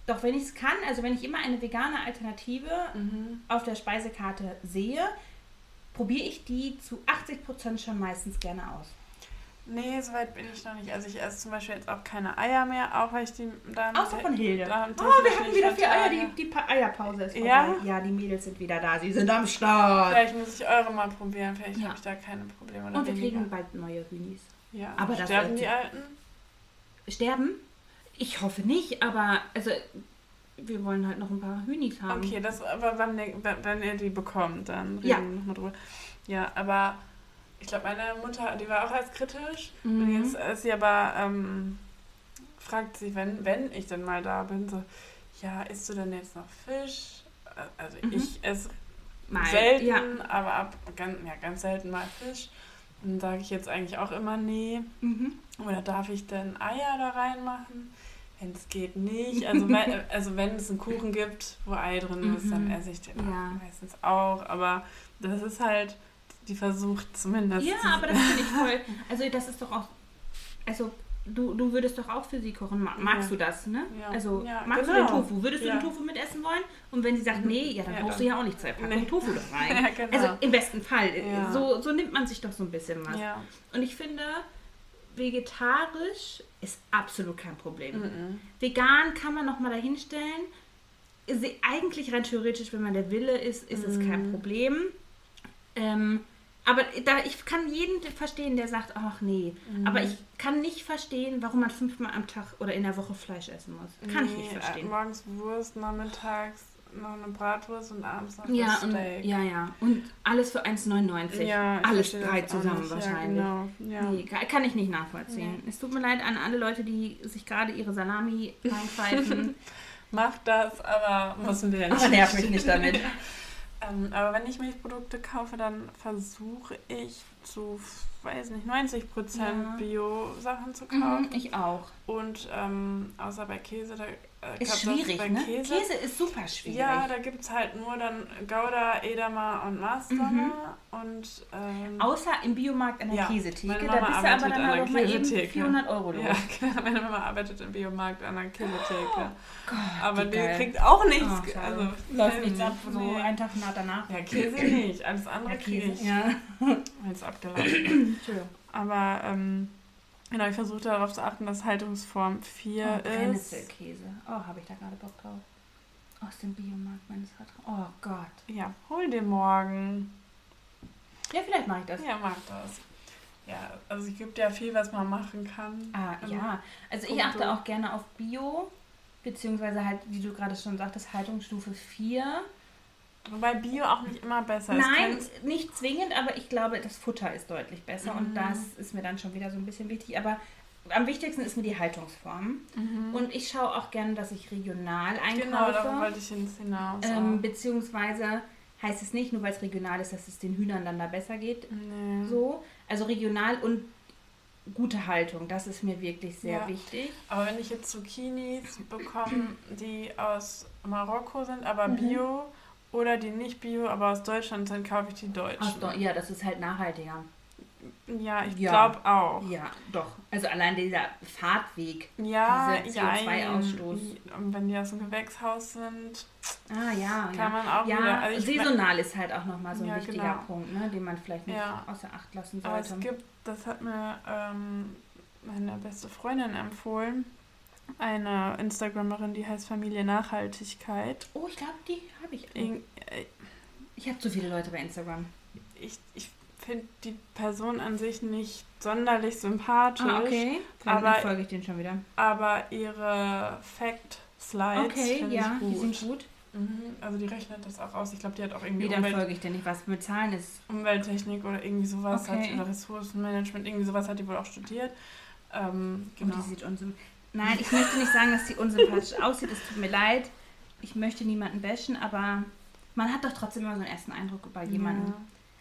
doch, wenn ich es kann, also wenn ich immer eine vegane Alternative Mhm. auf der Speisekarte sehe, probiere ich die zu 80% schon meistens gerne aus. Nee, soweit bin ich noch nicht. Also ich esse zum Beispiel jetzt auch keine Eier mehr, auch weil ich die dann... Außer von Hilde. Oh, wir hatten wieder vier Eier, die, die Pa- Eierpause ist vorbei. Ja? Ja, die Mädels sind wieder da, sie sind am Start. Vielleicht muss ich eure mal probieren, vielleicht Ja. habe ich da keine Probleme. Und wir weniger. kriegen bald neue Hühnis. Ja. Aber das Sterben wird- die Alten? Sterben? Ich hoffe nicht, aber also wir wollen halt noch ein paar Hühnis haben. Okay, das aber wenn ihr, wenn- ihr die bekommt, dann reden Ja. wir nochmal drüber. Ja, aber ich glaube, meine Mutter, die war auch erst kritisch. Mhm. Und jetzt ist sie aber, ähm, fragt sie, wenn, wenn ich dann mal da bin, so, ja, isst du denn jetzt noch Fisch? Also Mhm. ich esse Mal, selten, ja. aber ab, ganz, ja, ganz selten mal Fisch. Und dann sage ich jetzt eigentlich auch immer, nee. Mhm. Oder darf ich denn Eier da reinmachen? Wenn es geht, nicht. Also wenn, also wenn es einen Kuchen gibt, wo Ei drin ist, dann Mhm. esse ich den Ja. meistens auch. Aber das ist halt, die versucht zumindest. Ja, aber das finde ich toll. Also das ist doch auch, also du, du würdest doch auch für sie kochen. Ma- Magst Ja. du das, ne? Ja. Also Ja, magst genau. du den Tofu? Würdest du den Tofu mitessen wollen? Und wenn sie sagt, nee, ja, dann brauchst du ja auch nicht zwei Packungen Nee. Tofu da rein. Genau. Also im besten Fall. So, so nimmt man sich doch so ein bisschen was. Und ich finde, vegetarisch ist absolut kein Problem. Mhm. Vegan kann man noch mal dahinstellen. sie- eigentlich rein theoretisch, wenn man der Wille ist, ist es kein Problem. Ähm, aber da, ich kann jeden verstehen, der sagt, ach nee. Aber ich kann nicht verstehen, warum man fünfmal am Tag oder in der Woche Fleisch essen muss. Kann ich nicht Nee, verstehen. Morgens Wurst, nachmittags noch eine Bratwurst und abends noch Ja, das und, Steak. ja, ja. Und alles für 1,99. Ja, alles drei zusammen wahrscheinlich. Ja, genau. Ja. Nee, kann, ich nicht nachvollziehen. Es tut mir leid an alle Leute, die sich gerade ihre Salami reinpfeifen. Macht das, aber müssen wir ja nicht. Aber nerv mich nicht damit. Ähm, aber wenn ich Milchprodukte kaufe, dann versuche ich zu, weiß nicht, 90% Ja. Bio-Sachen zu Mhm, kaufen. ich auch. Und ähm, außer bei Käse, da Ist gab's schwierig, ne? Käse. Käse ist super schwierig. Ja, da gibt es halt nur dann Gouda, Edamer und Maßdonner. Mhm. Und ähm, Außer im Biomarkt an der Ja, Käsetheke. meine Da Mama bist du aber arbeitet dann an halt mal eben Käsetheke. 400 Euro los. ja, genau, meine Mama arbeitet im Biomarkt an der Käsetheke. Gott, aber die geil. kriegt auch nichts. Oh, also läuft nichts ab, so nee. einen Tag nach danach. Ja, Käse nicht. Alles andere Ja, Käse. ich, Ja. es abgelaufen ist. Entschuldigung. Aber ähm, genau, ich versuche darauf zu achten, dass Haltungsform 4 Oh, ist. Brennnesselkäse. Oh, habe ich da gerade Bock drauf. Aus dem Biomarkt meines Vertrauens. Oh Gott. Ja, hol dir morgen. Ja, vielleicht mache ich das. Ja, mag das. Ja, also es gibt ja viel, was man machen kann. Ah, Also, ja. Also ich achte auch gerne auf Bio, beziehungsweise halt, wie du gerade schon sagtest, Haltungsstufe 4. Wobei Bio auch nicht immer besser ist. Nein, nicht zwingend, aber ich glaube, das Futter ist deutlich besser und Mhm. das ist mir dann schon wieder so ein bisschen wichtig. Aber am wichtigsten ist mir die Haltungsform. Und ich schaue auch gerne, dass ich regional Genau, darauf einkaufe. wollte ich ins hinaus. ähm, beziehungsweise heißt es nicht, nur weil es regional ist, dass es den Hühnern dann da besser geht. nee. So. Also regional und gute Haltung, das ist mir wirklich sehr Ja. wichtig. Aber wenn ich jetzt Zucchinis bekomme, die aus Marokko sind, aber Mhm. Bio, oder die nicht Bio, aber aus Deutschland sind, kaufe ich die deutschen. Deu- ja, das ist halt nachhaltiger. Ja, ich Ja. glaube auch. Ja, doch. Also allein dieser Fahrtweg. Ja, Diese ja. CO2-Ausstoß. Und wenn die aus dem Gewächshaus sind, Ah ja, kann ja. man auch Ja, wieder. Also saisonal ist halt auch nochmal so ein Ja, wichtiger genau. Punkt, ne, den man vielleicht nicht Ja. außer Acht lassen aber sollte. es gibt, das hat mir ähm, meine beste Freundin empfohlen. Eine Instagramerin, die heißt Familie Nachhaltigkeit. oh, ich glaube, die habe ich. Ir- äh, Ich habe zu viele Leute bei Instagram. Ich, ich finde die Person an sich nicht sonderlich sympathisch. Ah, okay. Dann aber- folge ich den schon wieder. Aber ihre Fact-Slides Okay, finde ja, ich die sind gut. Mhm, also die rechnet das auch aus. Ich glaube, die hat auch irgendwie Nee, dann Umwelt, folge ich dir nicht. Was mit Zahlen ist. Umwelttechnik oder irgendwie sowas Okay. hat oder Ressourcenmanagement, irgendwie sowas hat die wohl auch studiert. Ähm, Genau. genau. die sieht unsym Nein, ich möchte nicht sagen, dass sie unsympathisch aussieht. Es tut mir leid. Ich möchte niemanden bashen, aber man hat doch trotzdem immer so einen ersten Eindruck bei jemandem. Ja.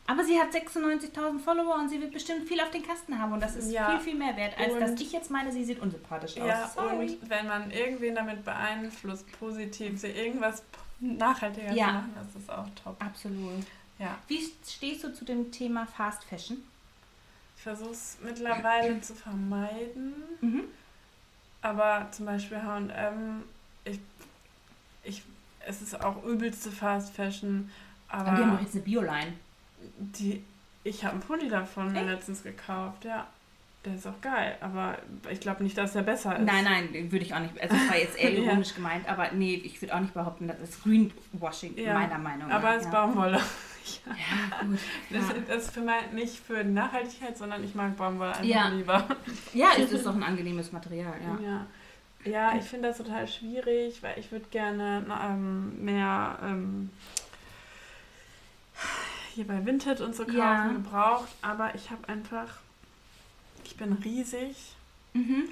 Aber sie hat 96.000 Follower und sie wird bestimmt viel auf den Kasten haben und das ist Ja. viel, viel mehr wert, als Und- dass ich jetzt meine, sie sieht unsympathisch aus. Ja, Sorry. und wenn man irgendwen damit beeinflusst, positiv, sie irgendwas nachhaltiger Ja. zu machen, ist das auch top. Absolut. Ja. Wie stehst du zu dem Thema Fast Fashion? Ich versuche es mittlerweile zu vermeiden. Mhm. Aber zum Beispiel H&M, ich, ich, es ist auch übelste Fast Fashion, Aber wir haben doch jetzt eine Bio-Line. die, ich habe einen Pulli davon Echt? letztens gekauft, ja. Der ist auch geil, aber ich glaube nicht, dass der besser ist. Nein, nein, würde ich auch nicht. Also, das war jetzt eher Ja. ironisch gemeint, aber nee, ich würde auch nicht behaupten, das ist Greenwashing, Ja, meiner Meinung nach. Aber es ist ja. Baumwolle. Ja, gut. Das, Ja. ist für mein, nicht für Nachhaltigkeit, sondern ich mag Baumwolle einfach Ja. lieber. ja, es ist doch ein angenehmes Material, ja. Ja, ja ich finde das total schwierig, weil ich würde gerne ähm, mehr ähm, hier bei Vinted und so kaufen, Ja. gebraucht, aber ich habe einfach, ich bin riesig Mhm.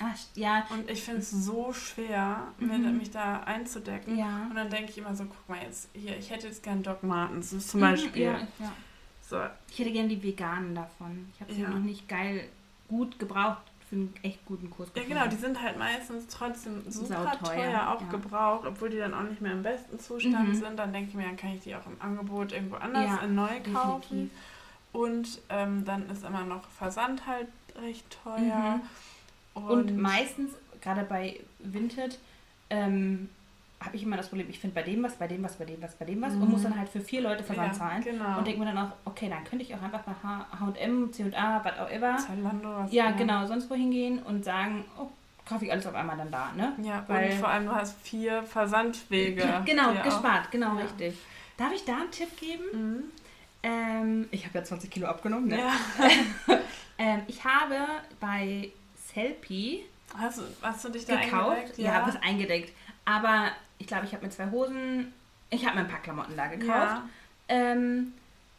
Ah, st- ja, und ich finde es so schwer, Mhm. mich da einzudecken. ja. Und dann denke ich immer so, guck mal jetzt, hier, ich hätte jetzt gern Doc Martens zum Mhm, Beispiel. Ja, ja. So, Ich hätte gerne die veganen davon. Ich habe sie Ja. noch nicht geil gut gebraucht für einen echt guten Kurs Ja, gefunden. genau, die sind halt meistens trotzdem super Sauteuer, teuer, auch ja. gebraucht, obwohl die dann auch nicht mehr im besten Zustand Mhm. sind. Dann denke ich mir, dann kann ich die auch im Angebot irgendwo anders Ja, in neu kaufen. definitiv. Und ähm, dann ist immer noch Versand halt recht teuer. Mhm. Und, meistens, gerade bei Vinted, ähm, habe ich immer das Problem, ich finde bei dem was, bei dem was, bei dem was, bei dem was und Mhm. muss dann halt für vier Leute Versand ja, zahlen. Genau. Und denke mir dann auch, okay, dann könnte ich auch einfach bei H&M, C&A, was auch immer, Zalando, was ja immer. genau, sonst wohin gehen und sagen, kaufe ich alles auf einmal dann da, ne? Ja, Weil- und vor allem du hast vier Versandwege. Genau, die auch- gespart, genau, Ja. richtig. Darf ich da einen Tipp geben? Mhm. Ähm, ich habe ja 20 Kilo abgenommen, ne? Ja. Ähm, ich habe bei Selfie Hast, du- hast du dich da gekauft. eingedeckt? Ja, was eingedeckt. Aber ich glaube, ich habe mir zwei Hosen, ich habe mir ein paar Klamotten da gekauft. Ja. Ähm,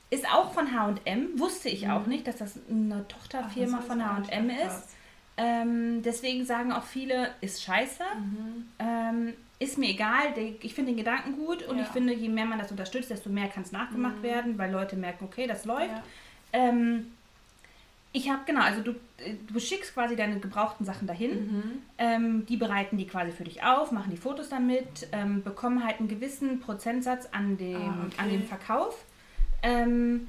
ist auch von H&M, wusste ich Mhm. auch nicht, dass das eine Tochterfirma Ach, das von H&M ist. Ähm, deswegen sagen auch viele, ist scheiße. Mhm. Ähm, ist mir egal, ich finde den Gedanken gut und Ja. ich finde, je mehr man das unterstützt, desto mehr kann es nachgemacht Mhm. werden, weil Leute merken, okay, das läuft. Ja. Ähm, ich habe, genau, also du, äh, du schickst quasi deine gebrauchten Sachen dahin. Mhm. Ähm, die bereiten die quasi für dich auf, machen die Fotos damit, ähm, bekommen halt einen gewissen Prozentsatz an dem, Ah, okay. an dem Verkauf. Ähm,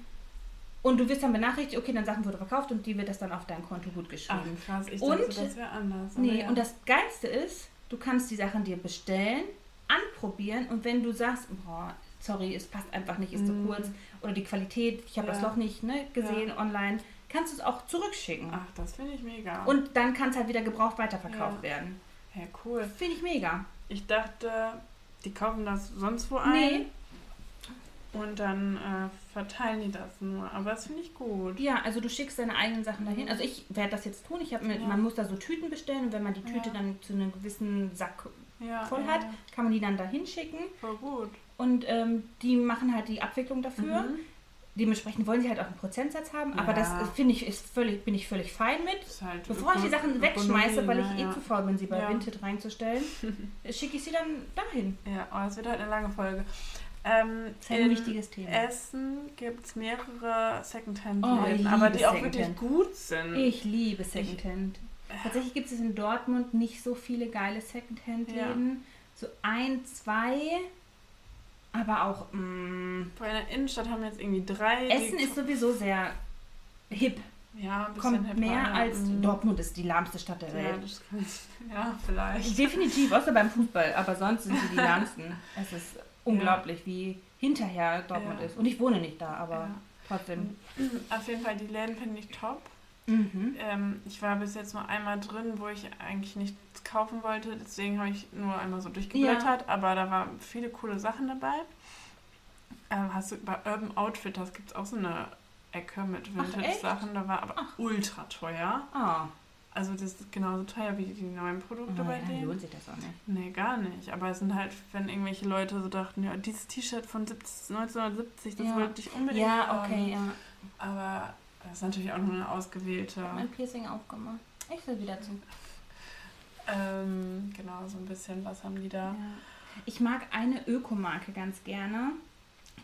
und du wirst dann benachrichtigt, okay, deine Sachen wurde verkauft und die wird das dann auf dein Konto gut Ach, geschrieben. krass. Ich Und- dachte, das wäre anders. nee, ja. und das Geilste ist, du kannst die Sachen dir bestellen, anprobieren und wenn du sagst, boah, sorry, es passt einfach nicht, ist Mm. zu kurz oder die Qualität, ich habe das Ja. Loch nicht ne, gesehen online, kannst du es auch zurückschicken. Ach, das finde ich mega. Und dann kann es halt wieder gebraucht weiterverkauft Ja. werden. ja, cool. Finde ich mega. Ich dachte, die kaufen das sonst wo ein Nee, und dann äh, verteilen die das nur. Aber das finde ich gut. Ja, also du schickst deine eigenen Sachen dahin. Also ich werde das jetzt tun. Ich habe Ja. man muss da so Tüten bestellen und wenn man die Tüte Ja. dann zu einem gewissen Sack Ja, voll hat, kann man die dann dahin schicken Voll gut. und ähm, die machen halt die Abwicklung dafür. Mhm. Dementsprechend wollen sie halt auch einen Prozentsatz haben, aber Ja. das äh, finde ich ist völlig bin ich völlig fein mit. Halt Bevor ich die Sachen wegschmeiße, weil ich Ökonomie, eh zu faul bin, sie bei Ja. Vinted reinzustellen, schicke ich sie dann dahin. ja. ja, oh, es wird halt eine lange Folge. Ähm, Das ist ein in wichtiges Thema. Essen gibt es mehrere Oh, Secondhand-Läden, ich aber die auch wirklich gut sind. Ich liebe Secondhand. Tatsächlich gibt es in Dortmund nicht so viele geile Secondhand-Läden. So ein, zwei, aber auch mm, Vor einer Innenstadt haben wir jetzt irgendwie drei. Essen ist sowieso sehr hip. ja, ein bisschen Kommt hipper, mehr ja. als Mhm. Dortmund ist die lahmste Stadt der Ja, Welt. das kann, ja, vielleicht. Definitiv, außer beim Fußball, aber sonst sind sie die ärmsten. Es ist unglaublich, wie hinterher Dortmund Ja. ist. Und ich wohne nicht da, aber Ja. trotzdem. Auf jeden Fall, die Läden finde ich top. Mhm. Ähm, ich war bis jetzt nur einmal drin, wo ich eigentlich nichts kaufen wollte. Deswegen habe ich nur einmal so durchgeblättert. Aber da waren viele coole Sachen dabei. Ähm, hast du bei Urban Outfitters gibt es auch so eine Ecke mit? Vintage-Sachen. Da war aber Ach. ultra teuer. Ah, Also das ist genauso teuer wie die neuen Produkte oh, bei denen. lohnt sich das auch nicht. Nee, gar nicht. Aber es sind halt, wenn irgendwelche Leute so dachten, ja, dieses T-Shirt von 17 1970, das Ja. wollte ich unbedingt Ja, haben. okay, ja. Aber das ist natürlich auch nur eine ausgewählte. Ich mein Piercing aufgemacht. Ich will wieder zu. Ähm, genau, so ein bisschen, was haben die da? Ja. Ich mag eine Ökomarke ganz gerne.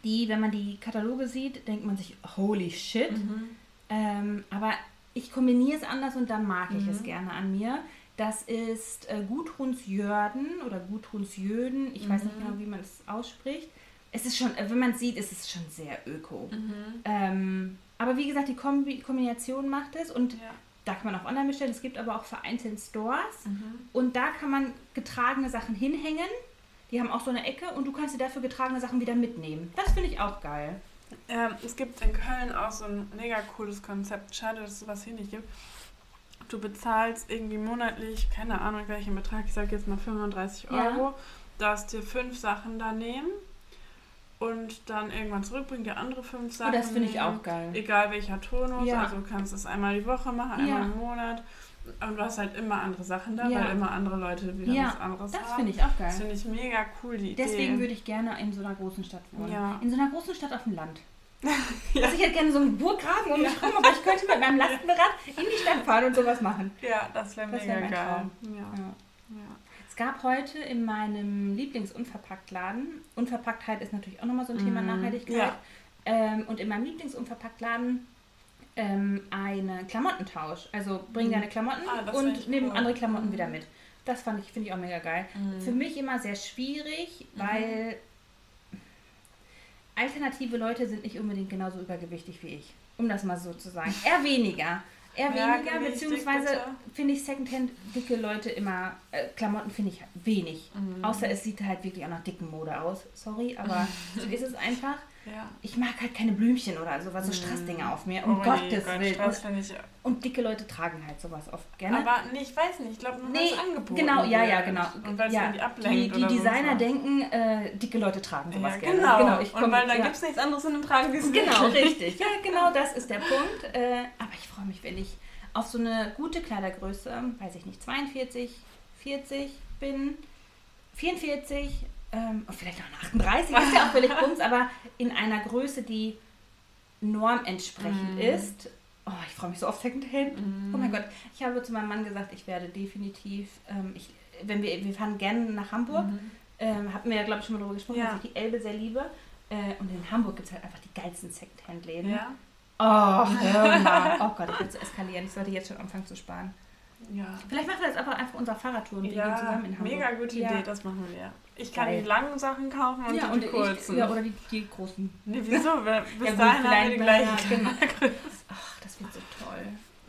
Die, wenn man die Kataloge sieht, denkt man sich, holy shit. Mhm. Ähm, aber ich kombiniere es anders und da mag ich Mhm. es gerne an mir. Das ist äh, Gudrunsjörden oder Gudrunsjöden. Ich weiß nicht Mhm. genau, wie man es ausspricht. Es ist schon, wenn man es sieht, ist es schon sehr öko. Mhm. Ähm, aber wie gesagt, die Kombi Kombination macht es und Ja. da kann man auch online bestellen. Es gibt aber auch vereinzelt Stores Mhm. und da kann man getragene Sachen hinhängen. Die haben auch so eine Ecke und du kannst dir dafür getragene Sachen wieder mitnehmen. Das finde ich auch geil. Ähm, es gibt in Köln auch so ein mega cooles Konzept. Schade, dass es sowas hier nicht gibt. Du bezahlst irgendwie monatlich, keine Ahnung welchen Betrag, ich sage jetzt mal 35 Ja. Euro, darfst dir fünf Sachen da nehmen und dann irgendwann zurückbringen, dir andere fünf Sachen. Oh, das finde ich auch geil. Egal welcher Tonus, Ja. also du kannst es einmal die Woche machen, einmal Ja. im Monat. Und du hast halt immer andere Sachen da, Ja. weil immer andere Leute wieder Ja, was anderes Das haben. finde ich auch Das geil. finde ich mega cool, die Idee. Deswegen würde ich gerne in so einer großen Stadt wohnen. Ja. In so einer großen Stadt auf dem Land. Ja. Also ich hätte gerne so einen Burggraben um mich rum, aber ich könnte mit meinem Lastenrad in die Stadt fahren und sowas machen. Ja, das wäre Das mega wär mein geil. Ja. Ja. Es gab heute in meinem Lieblingsunverpacktladen, Unverpacktheit ist natürlich auch nochmal so ein Thema Mhm. Nachhaltigkeit, Ja. ähm, und in meinem Lieblingsunverpacktladen ähm, einen Klamottentausch. Also bring Mhm. deine Klamotten Ah, und nimm cool. andere Klamotten Mhm. wieder mit. Das fand ich, finde ich auch mega geil. Mhm. Für mich immer sehr schwierig, Mhm. weil alternative Leute sind nicht unbedingt genauso übergewichtig wie ich. Um das mal so zu sagen. Eher weniger. Eher Ja, weniger, beziehungsweise finde ich Secondhand dicke Leute immer, äh, Klamotten finde ich wenig. Mhm. Außer es sieht halt wirklich auch nach dicken Mode aus. Sorry, aber so ist es einfach. Ja. Ich mag halt keine Blümchen oder sowas, so Strassdinger auf mir. Um Oh, Gottes Gott, Willen. Strauß Und, ich. und dicke Leute tragen halt sowas oft gerne. Aber nee, ich weiß nicht. Ich glaube, nur Nee, es angeboten genau, ja, ja, genau. Und weil es ja, irgendwie die, ablenkt. die oder Designer so. denken, äh, dicke Leute tragen sowas Ja, gerne. genau. ich und komm- weil da ja. gibt es nichts anderes und dann tragen die es Genau, richtig. Ja, genau das ist der Punkt. Äh, aber ich freue mich, wenn ich auf so eine gute Kleidergröße, weiß ich nicht, 42, 40 bin, 44, ähm, vielleicht auch 38, ist ja auch völlig bums, aber in einer Größe, die normentsprechend Mhm. ist. Oh, ich freue mich so auf Secondhand. Oh mein Gott, ich habe zu meinem Mann gesagt, ich werde definitiv, ähm, ich, wenn wir, wir fahren gerne nach Hamburg, ähm, hatten wir ja, glaube ich, schon mal darüber gesprochen, Ja. dass ich die Elbe sehr liebe. Äh, und in Hamburg gibt es halt einfach die geilsten Secondhand-Läden. Ja. Oh, hör mal. Oh Gott, ich will zu eskalieren. Ich sollte jetzt schon anfangen zu sparen. Ja. Vielleicht machen wir jetzt aber einfach unser Fahrradtour und wir gehen zusammen in Hamburg. mega gute. Idee, das machen wir. Ich kann Geil. die langen Sachen kaufen und ja, die ich, kurzen. ja, oder die, die großen. nee, wieso? Bis gut, dahin haben wir die gleichen. ja, genau. Ach, das wird so toll.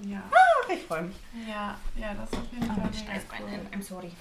Ja. Ach, ich freue mich. ja, ja, das ist auf jeden Oh, Fall ich mega Steißbeine. cool. I'm sorry.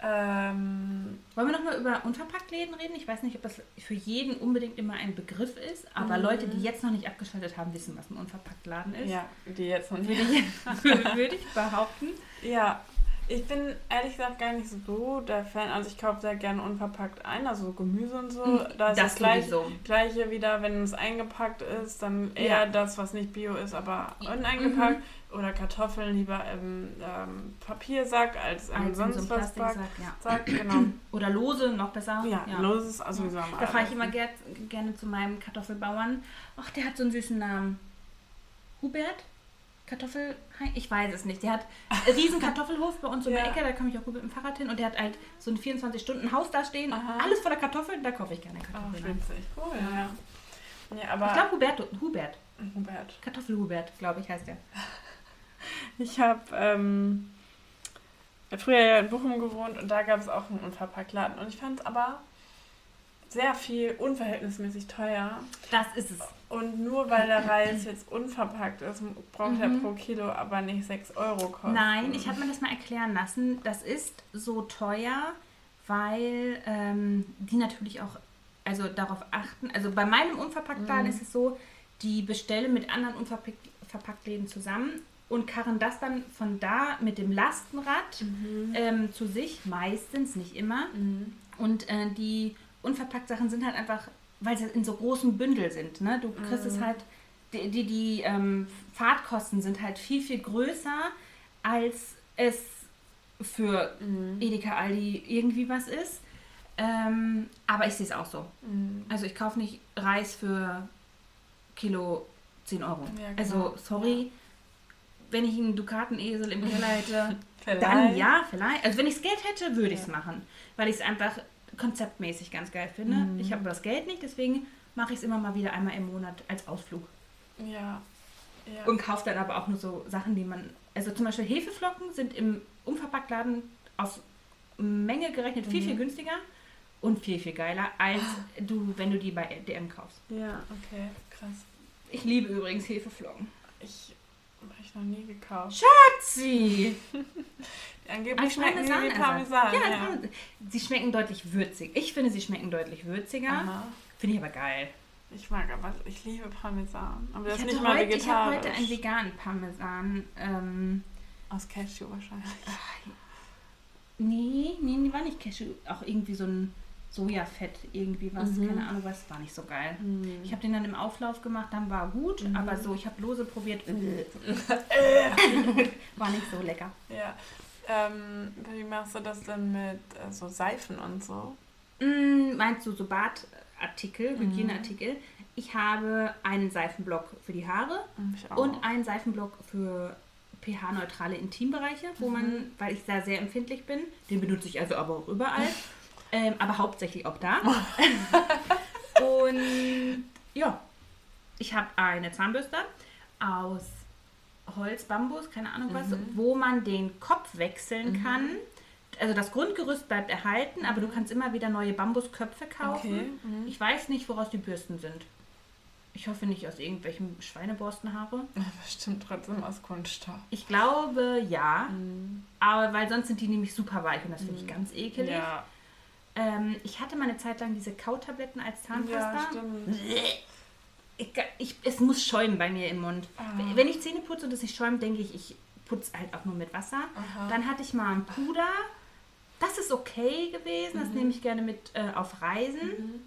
Ähm, Wollen wir nochmal über Unverpacktläden reden? Ich weiß nicht, ob das für jeden unbedingt immer ein Begriff ist, aber Mhm. Leute, die jetzt noch nicht abgeschaltet haben, wissen, was ein Unverpacktladen ist. ja, die jetzt noch nicht. ich, würde ich behaupten. Ja, ich bin ehrlich gesagt gar nicht so der Fan. Also ich kaufe sehr gerne unverpackt ein, also so Gemüse und so. Da ist das, das gleiche, sowieso. gleiche wieder, wenn es eingepackt ist, dann eher Ja. das, was nicht bio ist, aber uneingepackt. Oder Kartoffeln lieber im ähm, Papiersack als in so was Sack. Plastiksack, ja. Sack, genau. Oder lose, noch besser. Ja, los ist sowieso am Da fahre ich immer ger gerne zu meinem Kartoffelbauern. Ach, der hat so einen süßen Namen. Hubert? Kartoffel? Ich weiß es nicht. Der hat einen riesen Kartoffelhof bei uns um Ja. der Ecke, da komme ich auch gut mit dem Fahrrad hin. Und der hat halt so ein 24-Stunden-Haus da stehen. Aha. Alles voller Kartoffeln, da kaufe ich gerne Oh, Kartoffeln. ein. witzig. Cool, Ja. ja. Ja, aber ich glaube Hubert, Hubert. Hubert. Kartoffelhubert, glaube ich, heißt der. Ich habe ähm, früher ja in Bochum gewohnt und da gab es auch einen Unverpacktladen. Und ich fand es aber sehr viel unverhältnismäßig teuer. Das ist es. Und nur weil der Reis jetzt unverpackt ist, braucht er Mhm. pro Kilo aber nicht 6 Euro kosten. Nein, ich habe mir das mal erklären lassen. Das ist so teuer, weil ähm, die natürlich auch also darauf achten. Also bei meinem Unverpacktladen Mhm. ist es so, die bestellen mit anderen Unverpacktläden zusammen und karren das dann von da mit dem Lastenrad Mhm. ähm, zu sich, meistens, nicht immer. Mhm. Und äh, die Unverpackt-Sachen sind halt einfach, weil sie in so großen Bündeln sind. Ne? Du kriegst es Mhm. halt, die, die, die ähm, Fahrtkosten sind halt viel, viel größer, als es für Mhm. Edeka Aldi irgendwie was ist. Ähm, aber ich sehe es auch so. Mhm. Also ich kaufe nicht Reis für Kilo 10 Euro. Ja, genau. Also sorry, wenn ich einen Dukatenesel im Keller hätte, dann ja, vielleicht. Also wenn ich das Geld hätte, würde ich es Ja. machen. Weil ich es einfach konzeptmäßig ganz geil finde. Mhm. Ich habe das Geld nicht, deswegen mache ich es immer mal wieder einmal im Monat als Ausflug. Ja. ja. Und kaufe dann aber auch nur so Sachen, die man. Also zum Beispiel Hefeflocken sind im Unverpacktladen auf Menge gerechnet viel, Mhm. viel günstiger und viel, viel geiler, als du, wenn du die bei DM kaufst. ja, okay, krass. Ich liebe übrigens Hefeflocken. Ich habe ich noch nie gekauft. Sie! Angeblich schmecken die wie. Parmesan. Ja, Parmesan. sie schmecken deutlich würzig. Ich finde, sie schmecken deutlich würziger. Aha. Finde ich aber geil. Ich mag aber, ich liebe Parmesan. Aber das ich ist nicht mal heute, ich habe vegetarisch. heute einen veganen Parmesan. Ähm, Aus Cashew wahrscheinlich. nee, nee, nee, war nicht Cashew. Auch irgendwie so ein Sojafett, irgendwie was. Mhm. Keine Ahnung was. War nicht so geil. Hm. Ich habe den dann im Auflauf gemacht, dann war gut. Mhm. Aber so, ich habe lose probiert. war nicht so lecker. Ja. Ähm, wie machst du das denn mit äh, so Seifen und so? Mm, meinst du so Badartikel, Mhm. Hygieneartikel? Ich habe einen Seifenblock für die Haare. Auch. Und einen Seifenblock für pH-neutrale Intimbereiche, wo man, Mhm. weil ich da sehr empfindlich bin, den benutze ich also aber auch überall, ähm, aber hauptsächlich auch da. und ja, ich habe eine Zahnbürste aus Holz, Bambus, keine Ahnung was, Mhm. wo man den Kopf wechseln Mhm. kann. Also das Grundgerüst bleibt erhalten, aber du kannst immer wieder neue Bambusköpfe kaufen. Okay. Mhm. Ich weiß nicht, woraus die Bürsten sind. Ich hoffe nicht aus irgendwelchen Schweineborstenhaare. Bestimmt trotzdem aus Kunststoff. Ich glaube ja, Mhm. aber weil sonst sind die nämlich super weich und das finde ich Mhm. ganz ekelig. Ja. Ähm, ich hatte mal eine Zeit lang diese Kautabletten als Zahnpasta. Ja, stimmt. Ich, ich, es muss schäumen bei mir im Mund. Ah. Wenn ich Zähne putze und es nicht schäumt, denke ich, ich putze halt auch nur mit Wasser. Aha. Dann hatte ich mal ein Puder. Das ist okay gewesen. Das nehme ich gerne mit äh, auf Reisen.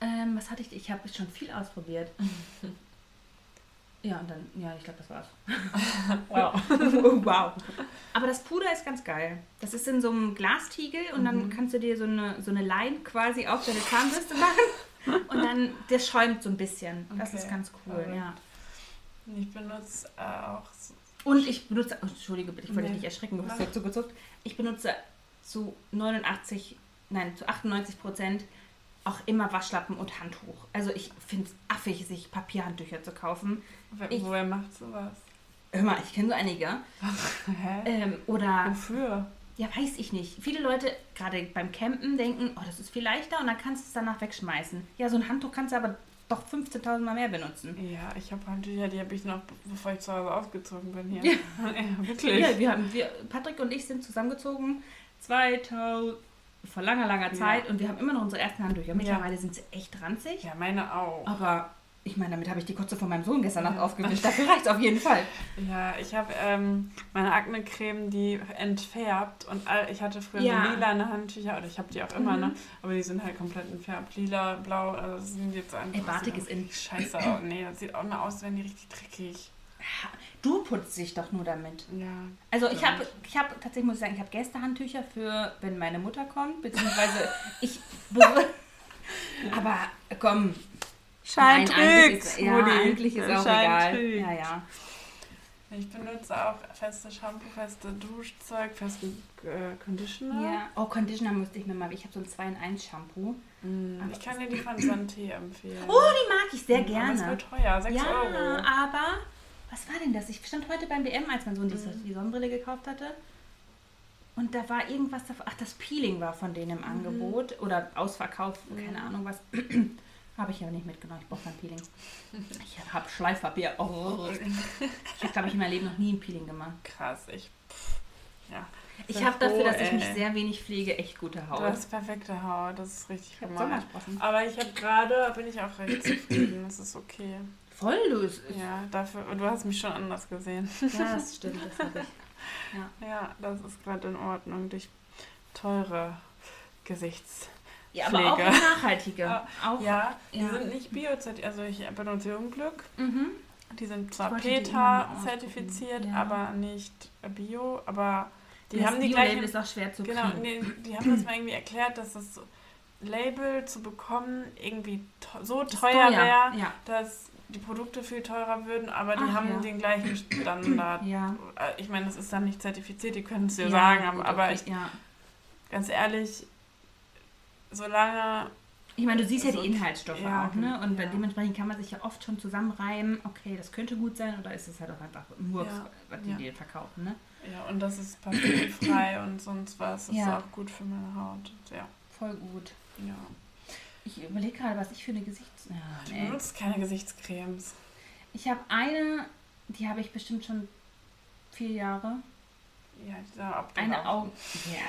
Ähm, was hatte ich? Ich habe schon viel ausprobiert. ja, und dann, ja, ich glaube, das war's. wow. wow. Aber das Puder ist ganz geil. Das ist in so einem Glastiegel und dann kannst du dir so eine, so eine Line quasi auf deine Zahnbürste machen. Und dann, das schäumt so ein bisschen. Das Okay. ist ganz cool, Verrückt. ja. Ich benutze äh, auch so Und ich benutze, oh, Entschuldige bitte, ich wollte Nee. dich nicht erschrecken, du hast so zugezuckt. Ich benutze zu 89, nein, zu 98 Prozent auch immer Waschlappen und Handtuch. Also ich finde es affig, sich Papierhandtücher zu kaufen. Wer, Ich- woher macht sowas? Hör mal, ich kenne so einige. Hä? Ähm, oder, Wofür? Ja, weiß ich nicht. Viele Leute, gerade beim Campen, denken, oh, das ist viel leichter und dann kannst du es danach wegschmeißen. Ja, so ein Handtuch kannst du aber doch 15.000 Mal mehr benutzen. Ja, ich habe Handtücher, die habe ich noch, bevor ich zu Hause ausgezogen bin hier. Ja, wirklich. Ja, wir haben, wir, Patrick und ich sind zusammengezogen 2000, vor langer, langer Zeit und wir haben immer noch unsere ersten Handtücher. Mittlerweile sind sie echt ranzig, Ja, meine auch. aber ich meine, damit habe ich die Kotze von meinem Sohn gestern Nacht Ja. aufgewischt. Dafür reicht es auf jeden Fall. Ja, ich habe ähm, meine Akne-Creme, die entfärbt und all, ich hatte früher Ja. so lilane Handtücher oder ich habe die auch immer, Mhm. ne? Aber die sind halt komplett entfärbt. Lila, blau, also das sind jetzt einfach. Ey, Batik ist in. Scheiße aus. Nee, das sieht auch immer aus, wenn die richtig dreckig. Du putzt dich doch nur damit. Ja. Also ich habe, ich habe tatsächlich muss ich sagen, ich habe Gästehandtücher für, wenn meine Mutter kommt, beziehungsweise ich. aber komm, Schein nein, eigentlich ist, ja, eigentlich ist auch egal. Ja, ja. Ich benutze auch feste Shampoo, feste Duschzeug, festen äh, Conditioner. ja. Oh, Conditioner musste ich mir mal. Ich habe so ein 2 in 1 Shampoo. Mm, Ich kann dir die von Santé empfehlen. Oh, die mag ich sehr Aber es gerne. wird teuer, 6 ja, Euro. aber was war denn das? Ich stand heute beim BM, als mein Sohn die, Mhm. die Sonnenbrille gekauft hatte. Und da war irgendwas davon. Ach, das Peeling war von denen im Mhm. Angebot. Oder Ausverkauf, keine Ahnung was. Habe ich aber nicht mitgenommen. Ich brauche kein Peeling. Ich habe Schleifpapier. Oh. Ich habe, glaube ich, in meinem Leben noch nie ein Peeling gemacht. Krass, ich. pff, Ja. Ich habe dafür, dass ich mich sehr wenig pflege, echt gute Du Haut. hast perfekte Haut, das ist richtig. Sommersprossen. Aber ich habe gerade, bin ich auch recht zufrieden, das ist okay. Voll los. Ja, dafür, du hast mich schon anders gesehen. Ja, das stimmt, das habe ich. Ja, das ist gerade in Ordnung durch teure Gesichts... Ja, aber auch Pflege. nachhaltige. Auch, Ja, die Ja. sind nicht bio also ich benutze Jungglück. Mhm. Die sind zwar wollte die immer mal PETA ausprobieren. zertifiziert, Ja. aber nicht bio, aber die das haben die gleichen ist auch schwer zu Genau, nee, die haben das mal irgendwie erklärt, dass das Label zu bekommen irgendwie so teuer wäre, Ja. dass die Produkte viel teurer würden, aber die Ach, haben ja. den gleichen Standard. Ja. Äh, Ich meine, das ist dann nicht zertifiziert, die können es dir Ja, sagen, gut, aber, aber okay, ich, ja. ganz ehrlich, solange, Ich meine, du siehst ja Ist die okay. Inhaltsstoffe Ja, auch, ne? Und ja. dementsprechend kann man sich ja oft schon zusammenreimen, okay, das könnte gut sein oder ist es halt auch einfach Murks, Ja, was die dir verkaufen, ne? ja, und das ist parfümfrei und sonst was, ist Ja. auch gut für meine Haut. Ja, Voll gut. ja. Ich überlege gerade, was ich für eine Gesichts... Ja, Du nee. benutzt keine Gesichtscremes. Ich habe eine, die habe ich bestimmt schon vier Jahre. Ja, da ab Eine Augen... Ja,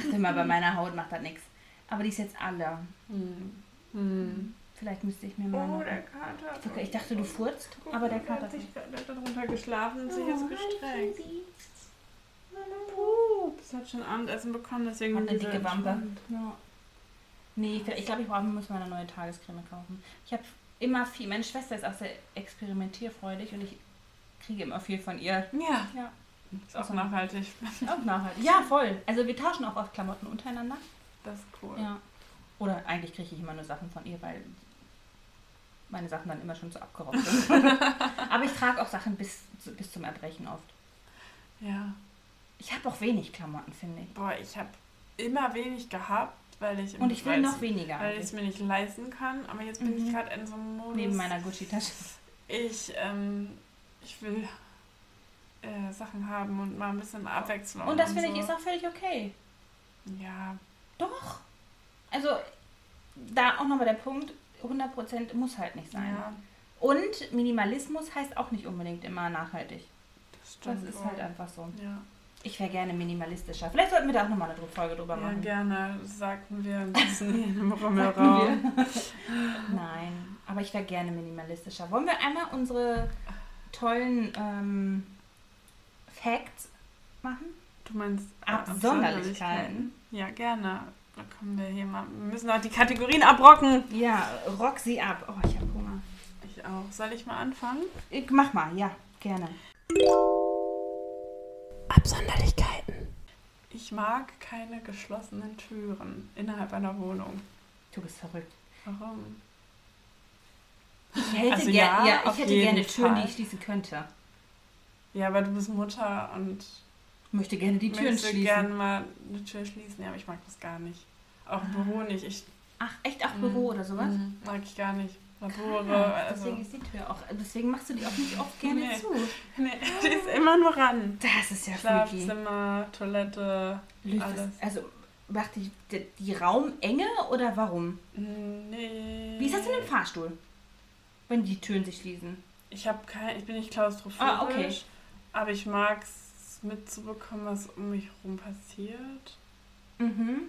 achte mal, bei meiner Haut macht das nichts. Aber die ist jetzt alle. Hm. Hm. Vielleicht müsste ich mir mal... Oh, noch- der Kater. Okay, ich dachte, du furzt, Guck, aber der der Kater... hat sich hat darunter geschlafen und sich jetzt Oh, gestreckt. Pups, hat schon Abendessen bekommen, deswegen Hat eine dicke Wampe. Ja. Nee, ich glaube, ich brauche, muss mal eine neue Tagescreme kaufen. Ich habe immer viel, meine Schwester ist auch sehr experimentierfreudig und ich kriege immer viel von ihr. Ja, Ja, ist auch nachhaltig. auch nachhaltig. Ja, voll. Also wir tauschen auch oft Klamotten untereinander. Das ist cool. Ja. Oder eigentlich kriege ich immer nur Sachen von ihr, weil meine Sachen dann immer schon so abgeraubt sind. Aber ich trage auch Sachen bis, bis zum Erbrechen oft. Ja. Ich habe auch wenig Klamotten, finde ich. Boah, ich habe immer wenig gehabt, weil ich Und ich will noch weniger. weil ich es mir nicht leisten kann. Aber jetzt bin Mhm. ich gerade in so einem Modus. Neben meiner Gucci-Tasche. Ich, ähm, ich will äh, Sachen haben und mal ein bisschen Abwechslung. Und das finde ich so. ist auch völlig okay. Ja, Doch. Also, da auch nochmal der Punkt, 100% muss halt nicht sein. ja, Und Minimalismus heißt auch nicht unbedingt immer nachhaltig. das Das ist wohl. halt einfach so. Ja. Ich wäre gerne minimalistischer. Vielleicht sollten wir da auch nochmal eine Folge drüber Ja, machen. gerne. Das sagten wir ein bisschen im Rummelraum. Nein, aber ich wäre gerne minimalistischer. Wollen wir einmal unsere tollen ähm, Facts machen? Du meinst Absonderlichkeiten? Ja, gerne. Da kommen wir hier mal. Wir müssen auch die Kategorien abrocken. Ja, rock sie ab. Oh, ich habe Hunger. Ich auch. Soll ich mal anfangen? Ich, mach mal, ja, gerne. Absonderlichkeiten. Ich mag keine geschlossenen Türen innerhalb einer Wohnung. Du bist verrückt. Warum? Ich hätte, Also ger ja, ja, ich hätte gerne Türen, Fall. die ich schließen könnte. Ja, aber du bist Mutter und möchte gerne die Türen möchte schließen. gerne mal eine Tür schließen. Ja, aber ich mag das gar nicht. Auch im Büro nicht. Ich Ach, echt auch Mhm. Büro oder sowas? Mhm, mag ich gar nicht. Labore, Ah, also. deswegen ist die Tür auch. Deswegen machst du die auch nicht oft gerne Nee. zu. Nee, die ist immer nur ran. Das ist ja freaky. Schlafzimmer, Toilette, Löst alles. Also macht die, die, die Raumenge oder warum? Nee. Wie ist das denn im Fahrstuhl? Wenn die Türen sich schließen. Ich habe kein, ich bin nicht klaustrophobisch, Ah, okay. aber ich mag es mitzubekommen, was um mich herum passiert. Mhm.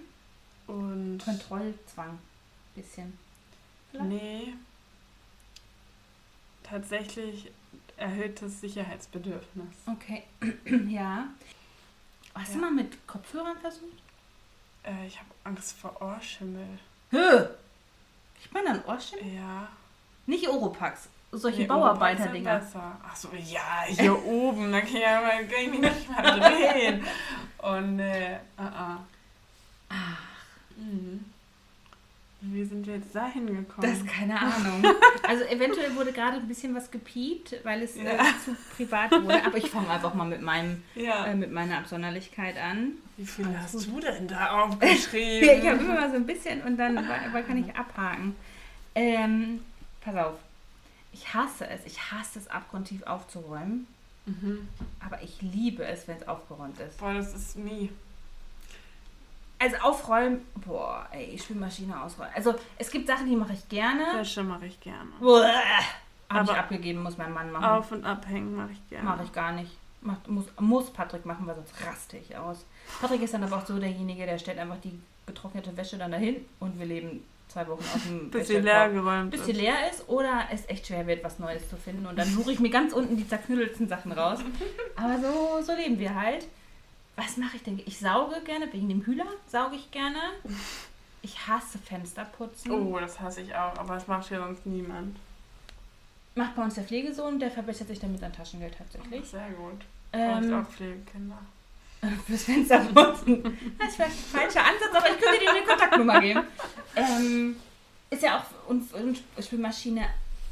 Und Kontrollzwang. Bisschen. vielleicht? nee, tatsächlich erhöhtes Sicherheitsbedürfnis. Okay. ja. Hast du Ja. mal mit Kopfhörern versucht? Äh, ich habe Angst vor Ohrschimmel. Hö! Ich meine an Ohrstimmen? Ja. Nicht Oropax. Solche Nee, Bauarbeiter-Dinger. Oberplatz sind besser. Ach so, ja, hier oben, da kann ich, ja kann ich mich nicht mal drehen. Und nee, uh -uh. Ach, Mhm. Wie sind wir jetzt da hingekommen? das ist keine Ahnung. Also eventuell wurde gerade ein bisschen was gepiept, weil es äh, Ja. zu privat wurde. Aber ich fange einfach mal mit meinem ja. äh, mit meiner Absonderlichkeit an. Wie viel alles hast du denn da aufgeschrieben? Ja, ich habe immer mal so ein bisschen und dann kann ich abhaken. Ähm, pass auf. Ich hasse es. Ich hasse es, abgrundtief aufzuräumen. mhm. Aber ich liebe es, wenn es aufgeräumt ist. Boah, das ist nie. Also aufräumen, boah, ey, Spülmaschine ausräumen. Also es gibt Sachen, die mache ich gerne. Wäsche mache ich gerne. Habe ich Aber abgegeben, muss mein Mann machen. Auf- und abhängen mache ich gerne. Mache ich gar nicht. Macht, muss, muss Patrick machen, weil sonst raste ich aus. Patrick ist dann aber auch so derjenige, der stellt einfach die getrocknete Wäsche dann dahin und wir leben zwei Wochen auf dem Bis sie Wäschekorb. leer geräumt bis ist. leer ist oder es echt schwer wird, was Neues zu finden. Und dann suche ich mir ganz unten die zerknüttelten Sachen raus. Aber so, so leben wir halt. Was mache ich denn? Ich sauge gerne, wegen dem Hühler sauge ich gerne. Ich hasse Fensterputzen. Oh, das hasse ich auch, aber das macht ja sonst niemand. Macht bei uns der Pflegesohn, der verbessert sich damit an Taschengeld tatsächlich. Sehr gut. Ähm, auch Pflegekinder. fürs Fensterputzen. Das ist vielleicht ein falscher Ansatz, aber ich könnte dir eine Kontaktnummer geben. Ähm, ist ja auch, und, und Spülmaschine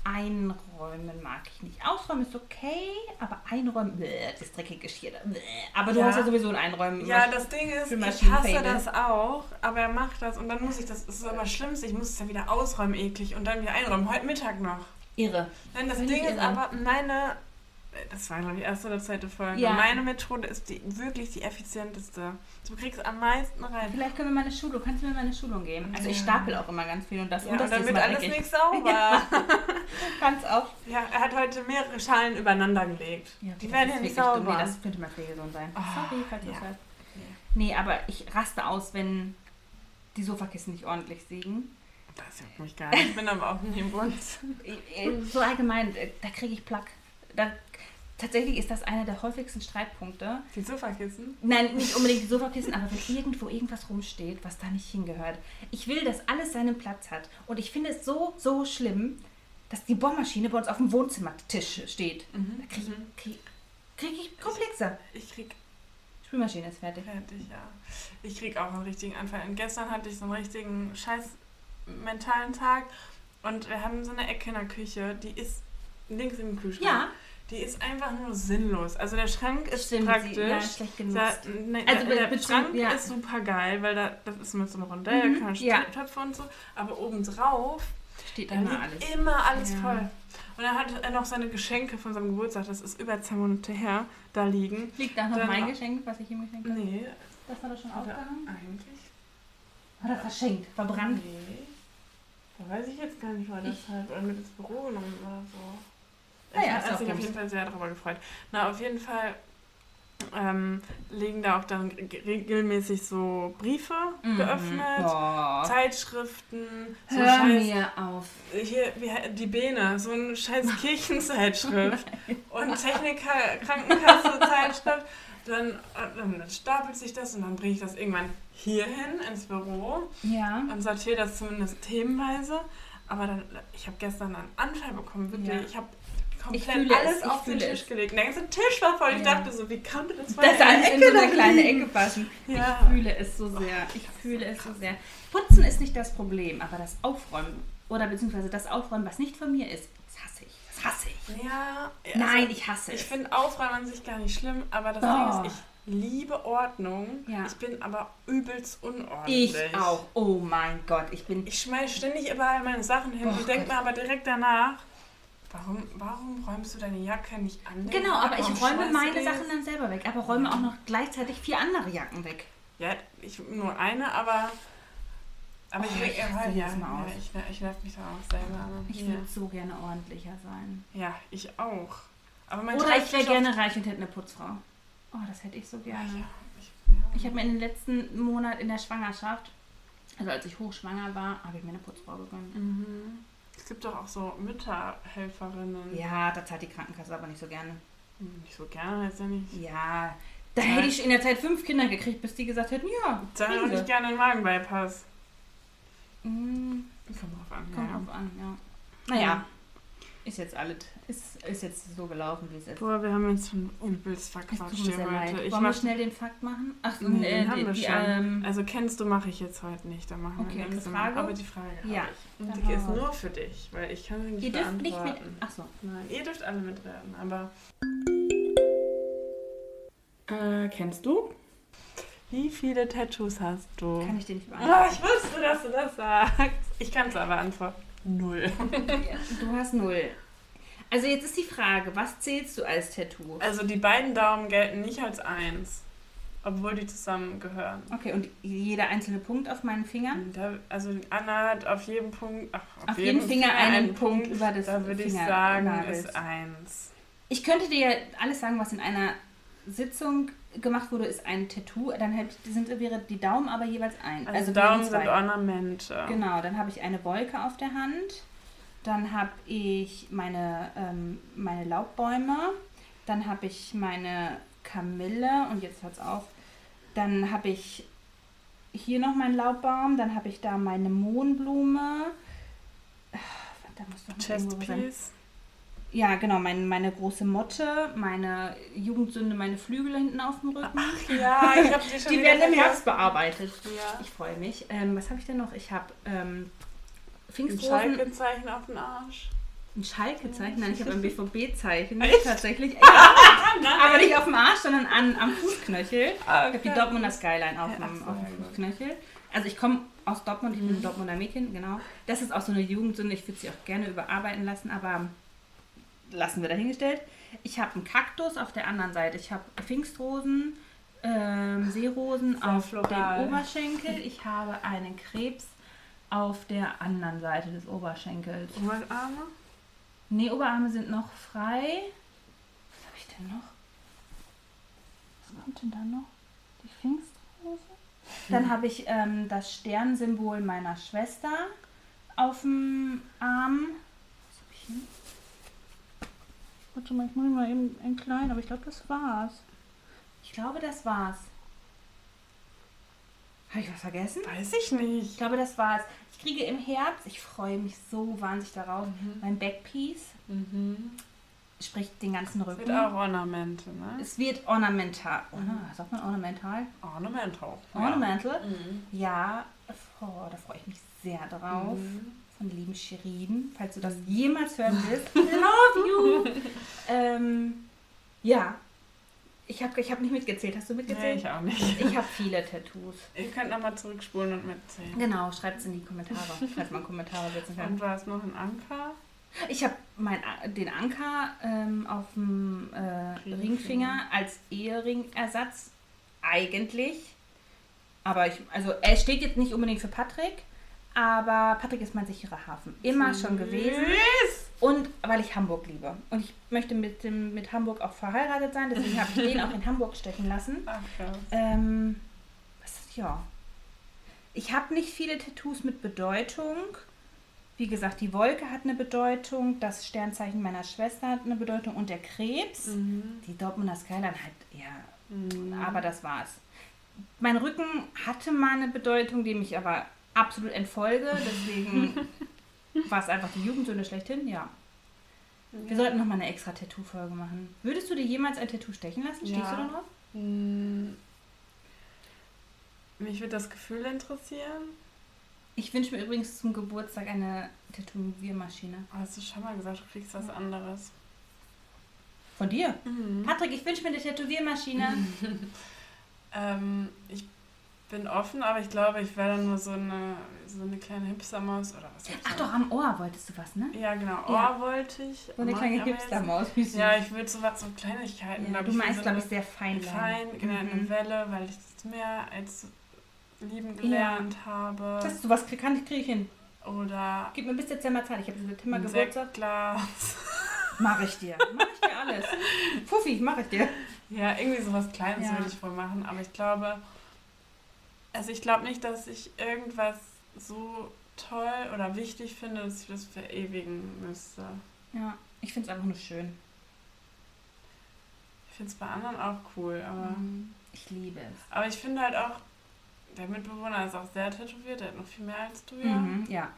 einräumen mag ich nicht. Ausräumen ist okay, aber einräumen, bläh, das dreckige Geschirr. da, bläh. Aber du Ja. hast ja sowieso ein Einräumen. Ja, das Ding ist, ich hasse das auch, aber er macht das und dann muss ich das, das ist aber das Schlimmste, ich muss es dann wieder ausräumen, eklig, und dann wieder einräumen, heute Mittag noch. Irre. Nein, das Völlig Ding ist irre. aber, meine, das war glaube ich erste oder zweite Folge, Ja. meine Methode ist die, wirklich die effizienteste. Du kriegst am meisten rein. Vielleicht können wir mal eine Schulung, kannst du mir mal eine Schulung geben? Also ich Ja. stapel auch immer ganz viel und das Ja, und und das dann ist wird alles nicht sauber. Kannst auch. Ja, er hat heute mehrere Schalen übereinander gelegt. Ja, Die das werden ja nicht sauber. Nee, das könnte mal Pflegesohn sein. Ah, Sorry, falls ja. es hörst. Nee, aber ich raste aus, wenn die Sofakissen nicht ordentlich liegen. Das juckt mich gar nicht. Ich bin aber auch nie im Bund. So allgemein, äh, da kriege ich Plack. Da, tatsächlich ist das einer der häufigsten Streitpunkte. Die Sofakissen? Nein, nicht unbedingt die Sofakissen, aber wenn irgendwo irgendwas rumsteht, was da nicht hingehört. Ich will, dass alles seinen Platz hat. Und ich finde es so, so schlimm, dass die Bohrmaschine bei uns auf dem Wohnzimmertisch steht. Mhm. Da kriege ich, krieg, krieg ich Komplexe. Ich krieg Spülmaschine ist fertig. fertig, ja. Ich krieg auch einen richtigen Anfall. Und gestern hatte ich so einen richtigen scheiß mentalen Tag. Und wir haben so eine Ecke in der Küche, die ist links im Kühlschrank. Ja, Die ist einfach nur sinnlos. Also der Schrank ist stimmt. praktisch. Sie, ja, schlecht Da, genutzt. ne, Also der, der Schrank ja. ist super geil, weil da, das ist mit so einem Rondell, Mhm, da kann man ja. Töpfe und so. Aber obendrauf, Steht da immer alles. immer alles Ja. voll. Und dann hat er noch seine Geschenke von seinem Geburtstag, das ist über zwei Monate her, da liegen. Liegt da noch Dann- mein Geschenk, was ich ihm geschenkt habe? Nee, Das hat er schon aufgehangen? eigentlich. Hat er verschenkt, verbrannt. Nee. Da weiß ich jetzt gar nicht, war das Ich- halt oder mit ins Büro genommen oder so. Naja, Er ist hat auch sich auf jeden Fall sehr darüber gefreut. Na, auf jeden Fall ähm, legen da auch dann re- regelmäßig so Briefe Mhm. geöffnet, Boah. Zeitschriften, so Hör scheiß, mir auf. hier, wie, die Bene, so eine scheiß Kirchenzeitschrift und Techniker, Krankenkasse Zeitschrift. Dann, dann stapelt sich das und dann bringe ich das irgendwann hierhin ins Büro Ja. und sortiere das zumindest themenweise. Aber dann, ich habe gestern einen Anfall bekommen, wirklich. Ja. Ich habe Ich komplett alles es, ich auf den Tisch es. gelegt. Der ganze Tisch war voll. Ich Ja. dachte so, wie konnte das voll Das der alles in so eine kleine liegen? Ecke passen. Ja. Ich fühle es so sehr. Ich fühle es so sehr. Putzen ist nicht das Problem, aber das Aufräumen oder beziehungsweise das Aufräumen, was nicht von mir ist, das hasse ich. Das hasse ich. Ja, also Nein, ich hasse Ich es. finde Aufräumen an sich gar nicht schlimm, aber das Oh. Ding ist, ich liebe Ordnung. Ja. Ich bin aber übelst unordentlich. Ich auch. Oh mein Gott, ich bin. Ich schmeiß ständig überall meine Sachen hin Oh und denke mir aber direkt danach, warum, warum räumst du deine Jacke nicht an? Genau, aber ich räume meine Sachen dann selber weg, aber räume auch noch gleichzeitig vier andere Jacken weg. Ja, ich nur eine, aber. Aber Oh, ich ich ja, raste ja, jetzt mal aus. ich, ich nerv mich da auch selber. Ich ja. würde so gerne ordentlicher sein. ja, ich auch. Aber mein Oder ich wäre gerne reich und hätte eine Putzfrau. Oh, das hätte ich so gerne. Ja, ich. Ich habe mir in den letzten Monat in der Schwangerschaft, also als ich hochschwanger war, habe ich mir eine Putzfrau gegönnt. Mhm. Es gibt doch auch so Mütterhelferinnen. Ja, da zahlt die Krankenkasse aber nicht so gerne. Hm, Nicht so gerne, heißt ja nicht. Ja, da Ja. hätte ich in der Zeit fünf Kinder gekriegt, bis die gesagt hätten, ja, kriegen hätte ich gerne einen Magenbypass. Mm, Kommt drauf an. Kommt ja. drauf an, ja. Naja, ist jetzt alles, ist, ist jetzt so gelaufen, wie es ist. Boah, wir haben uns schon übelst verquatscht hier heute. Ich Wollen wir schnell den Fakt machen? Ach, Nee, äh, den haben wir die, schon. ähm, also kennst du, mache ich jetzt heute nicht. Dann machen Okay, wir nächste eine Frage? Mal. Aber die Frage Ja, die ist nur für dich, weil ich kann sie nicht ihr dürft nicht mit. Ach so. Nein, ihr dürft alle mitraten, aber... Äh, kennst du? Wie viele Tattoos hast du? Kann ich dir nicht Ah, beantworten. ich wusste, dass du das sagst. Ich kann es aber antworten. Null. Du hast null. Also jetzt ist die Frage, was zählst du als Tattoo? Also die beiden Daumen gelten nicht als eins, obwohl die zusammengehören. Okay, und jeder einzelne Punkt auf meinen Fingern? Da, also Anna hat auf jedem Punkt, ach, Auf jeden Finger einen Punkt über das Da würde ich sagen, ist eins. Ich könnte dir alles sagen, was in einer Sitzung gemacht wurde, ist ein Tattoo. Dann sind, wäre die Daumen aber jeweils ein. Also, wären Daumen sind Ornamente. Genau, dann habe ich eine Wolke auf der Hand. Dann habe ich meine, ähm, meine Laubbäume. Dann habe ich meine Kamille und jetzt hört es auf. Dann habe ich hier noch meinen Laubbaum. Dann habe ich da meine Mohnblume. Ah, Da muss doch sein. Chestpiece. Ja, genau, mein, meine große Motte, meine Jugendsünde, meine Flügel hinten auf dem Rücken. Ja, ich habe die schon Die werden im. Herbst bearbeitet. Ja. Ich freue mich. Ähm, was habe ich denn noch? Ich habe ähm, Ein Pfingstrosen. Schalkezeichen auf den Arsch. Ein Schalke-Zeichen? Nein, ich habe ein BVB-Zeichen. Tatsächlich. Aber nicht auf dem Arsch, sondern an, am Fußknöchel. Ich habe die Dortmunder Skyline auf, dem, ach auf dem. Fußknöchel. Also ich komme aus Dortmund, ich bin ein Dortmunder Mädchen, genau. Das ist auch so eine Jugendsünde. Ich würde sie auch gerne überarbeiten lassen, aber lassen wir dahingestellt. Ich habe einen Kaktus auf der anderen Seite. Ich habe Pfingstrosen, ähm, Seerosen Sehr auf floral. dem Oberschenkel. Ich habe einen Krebs auf der anderen Seite des Oberschenkels. Oberarme? Nee, Oberarme sind noch frei. Was habe ich denn noch? Was kommt denn da noch? Die Pfingstrose? Dann habe ich ähm, das Sternsymbol meiner Schwester auf dem Arm. Was habe ich hier? Warte mal, ich mache mal eben ein klein, aber ich glaube, das war's. Ich glaube, das war's. Habe ich was vergessen? Weiß ich nicht. Ich glaube, das war's. Ich kriege im Herbst, ich freue mich so wahnsinnig darauf, mein Backpiece. Mhm. Sprich den ganzen Es Rücken. wird auch Ornamente, ne? Es wird ornamental. Ah, sagt man ornamental? Ornamental. Ornamental? Mhm. Ja, oh, da freue ich mich sehr drauf. Mhm. Von lieben Shirin, falls du das jemals hören willst. I love you! ähm, ja, ich habe ich hab nicht mitgezählt. Hast du Nee, mitgezählt? ich auch nicht. ich habe viele Tattoos. Ihr könnt nochmal zurückspulen und mitzählen. Genau, schreibt es in die Kommentare, falls man Kommentare setzen kann. Und war es noch ein Anker? Ich habe den Anker ähm, auf dem äh, Ringfinger. Ringfinger als Eheringersatz eigentlich. Aber ich, also er steht jetzt nicht unbedingt für Patrick, aber Patrick ist mein sicherer Hafen. Immer schon gewesen. Und weil ich Hamburg liebe. Und ich möchte mit, dem, mit Hamburg auch verheiratet sein, deswegen habe ich den auch in Hamburg stechen lassen. Ach ja. Ähm, was, ja. Ich habe nicht viele Tattoos mit Bedeutung. Wie gesagt, die Wolke hat eine Bedeutung, das Sternzeichen meiner Schwester hat eine Bedeutung und der Krebs. Mhm. Die Dortmunder Skyline hat, ja, Mhm. aber das war's. Mein Rücken hatte mal eine Bedeutung, dem ich aber absolut entfolge. Deswegen war es einfach die Jugendsünde schlechthin, ja. Wir sollten nochmal eine extra Tattoo-Folge machen. Würdest du dir jemals ein Tattoo stechen lassen? Stehst Ja. du da drauf? Mm. Mich würde das Gefühl interessieren. Ich wünsche mir übrigens zum Geburtstag eine Tätowiermaschine. Oh, hast du schon mal gesagt, du kriegst was anderes. Von dir? Mhm. Patrick, ich wünsche mir eine Tätowiermaschine. Ähm, ich bin offen, aber ich glaube, ich wäre dann nur so eine, so eine kleine Hipstermaus oder was Ach doch, am Ohr wolltest du was, ne? Ja, genau. Ohr Ja. wollte ich. So eine kleine Hipstermaus. Ja, ich will so was, so Kleinigkeiten. Ja, du ich, meinst, so glaube eine ich, sehr fein. Fein, genau, eine Mhm. Welle, weil ich das mehr als lieben gelernt habe. Das, sowas kann ich, krieg ich hin. Oder Gib mir bis Dezember Zeit. Ich habe im September ein Geburtstag. Sektglas. Mach ich dir. Mach ich dir alles. Fuffi, mach ich dir. Ja, irgendwie sowas Kleines Ja. würde ich wohl machen, aber ich glaube, also ich glaube nicht, dass ich irgendwas so toll oder wichtig finde, dass ich das verewigen müsste. Ja, ich finde es einfach nur schön. Ich finde es bei anderen auch cool, aber, Mhm. Ich liebe es. aber ich finde halt auch, der Mitbewohner ist auch sehr tätowiert, der hat noch viel mehr als du, ja. Mhm, ja.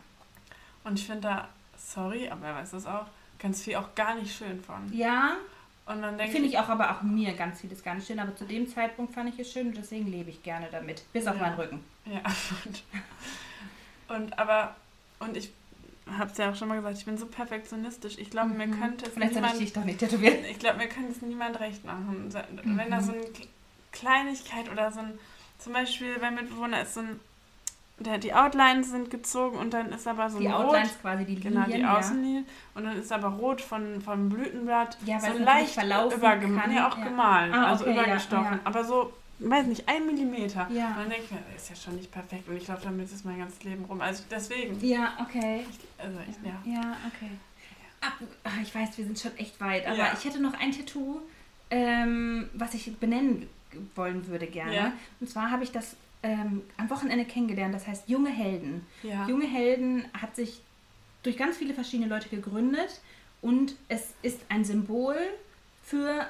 Und ich finde da, sorry, aber er weiß das auch, ganz viel auch gar nicht schön von. Ja, Und dann denke finde ich auch, aber auch mir ganz vieles gar nicht schön. Aber zu dem Zeitpunkt fand ich es schön und deswegen lebe ich gerne damit. Bis auf Ja. meinen Rücken. Ja, und, und aber, und ich habe es ja auch schon mal gesagt, ich bin so perfektionistisch. Ich glaube, mir Mhm. könnte es Vielleicht ich niemand, dich doch nicht tätowieren. ich glaube, mir könnte es niemand recht machen. So- Mhm. Wenn da so eine K- Kleinigkeit oder so ein, zum Beispiel beim Mitbewohner ist so ein, der, die Outlines sind gezogen und dann ist aber so Die ein Outlines Rot, quasi, die genau, Linien. die ja. Außenlinie und dann ist aber rot von, vom Blütenblatt Ja, weil so leicht verlaufen übergemalt, kann, nee, auch ja. gemalt, Ah, also okay, ja, übergestochen, ja. aber so, weiß nicht, ein Millimeter. Ja. Und dann denke ich mir, ist ja schon nicht perfekt und ich glaube, damit ist mein ganzes Leben rum. Also deswegen, Ja, okay. also ich, ja. Ja, okay. Ab, ich weiß, wir sind schon echt weit, aber Ja. ich hätte noch ein Tattoo, ähm, was ich benennen wollen würde gerne. Ja. Und zwar habe ich das ähm, am Wochenende kennengelernt, das heißt Junge Helden. Ja. Junge Helden hat sich durch ganz viele verschiedene Leute gegründet und es ist ein Symbol für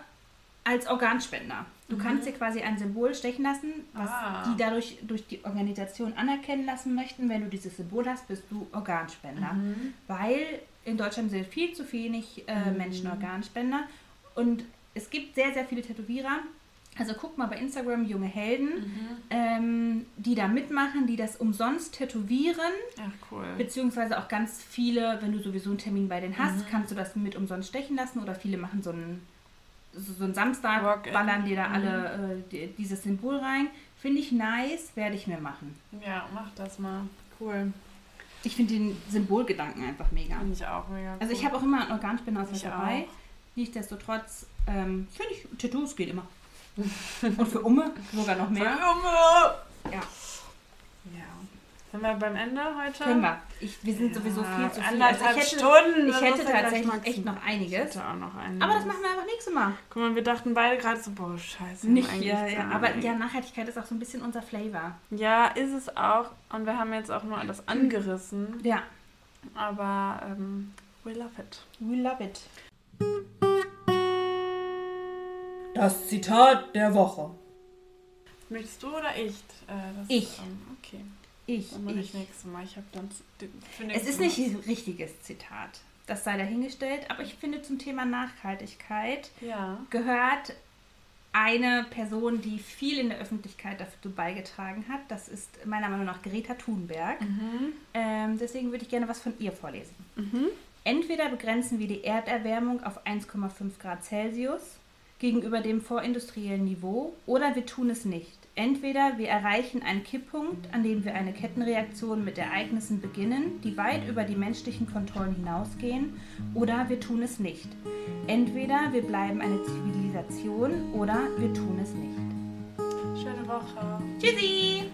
als Organspender. Du Mhm. kannst dir quasi ein Symbol stechen lassen, was Ah. die dadurch durch die Organisation anerkennen lassen möchten. Wenn du dieses Symbol hast, bist du Organspender. Mhm. Weil in Deutschland sind viel zu wenig äh, Mhm. Menschen Organspender. Und es gibt sehr, sehr viele Tätowierer. Also guck mal bei Instagram junge Helden, Mhm. ähm, die da mitmachen, die das umsonst tätowieren. Ach, cool. Beziehungsweise auch ganz viele, wenn du sowieso einen Termin bei denen hast, Mhm. kannst du das mit umsonst stechen lassen. Oder viele machen so einen, so, so einen Samstag, Walk-in. ballern dir da Mhm. alle äh, die, dieses Symbol rein. Finde ich nice, werde ich mir machen. Ja, mach das mal. Cool. Ich finde den Symbolgedanken einfach mega. Finde ich auch mega cool. Also ich habe auch immer einen Organspender dabei. auch. Nichtsdestotrotz ähm, finde ich, Tattoos geht immer. Und für Umme sogar noch mehr. Junge! Ja, Ja. Sind wir beim Ende heute? können wir. Ich, wir sind sowieso Ja, viel zu viel. Also ich hätte, Stunden. ich hätte tatsächlich echt noch Ich einiges. hätte auch noch einiges. Aber das machen wir einfach nächstes Mal. Guck mal, wir dachten beide gerade so, boah, scheiße. Nicht, ja, ja. Aber ja, Nachhaltigkeit ist auch so ein bisschen unser Flavor. Ja, ist es auch. Und wir haben jetzt auch nur alles angerissen. Ja. Aber ähm, we love it. We love it. Das Zitat der Woche. Möchtest du oder ich? Äh, das, Ich. Ähm, okay, Ich, dann mache ich ich. nächstes Mal. Ich habe dann für Es ist nicht ein richtiges Zitat. Das sei dahingestellt. Aber ich finde zum Thema Nachhaltigkeit Ja. gehört eine Person, die viel in der Öffentlichkeit dazu beigetragen hat. Das ist meiner Meinung nach Greta Thunberg. Mhm. Ähm, deswegen würde ich gerne was von ihr vorlesen. Mhm. Entweder begrenzen wir die Erderwärmung auf 1,5 Grad Celsius gegenüber dem vorindustriellen Niveau oder wir tun es nicht. Entweder wir erreichen einen Kipppunkt, an dem wir eine Kettenreaktion mit Ereignissen beginnen, die weit über die menschlichen Kontrollen hinausgehen, oder wir tun es nicht. Entweder wir bleiben eine Zivilisation oder wir tun es nicht. Schöne Woche. Tschüssi!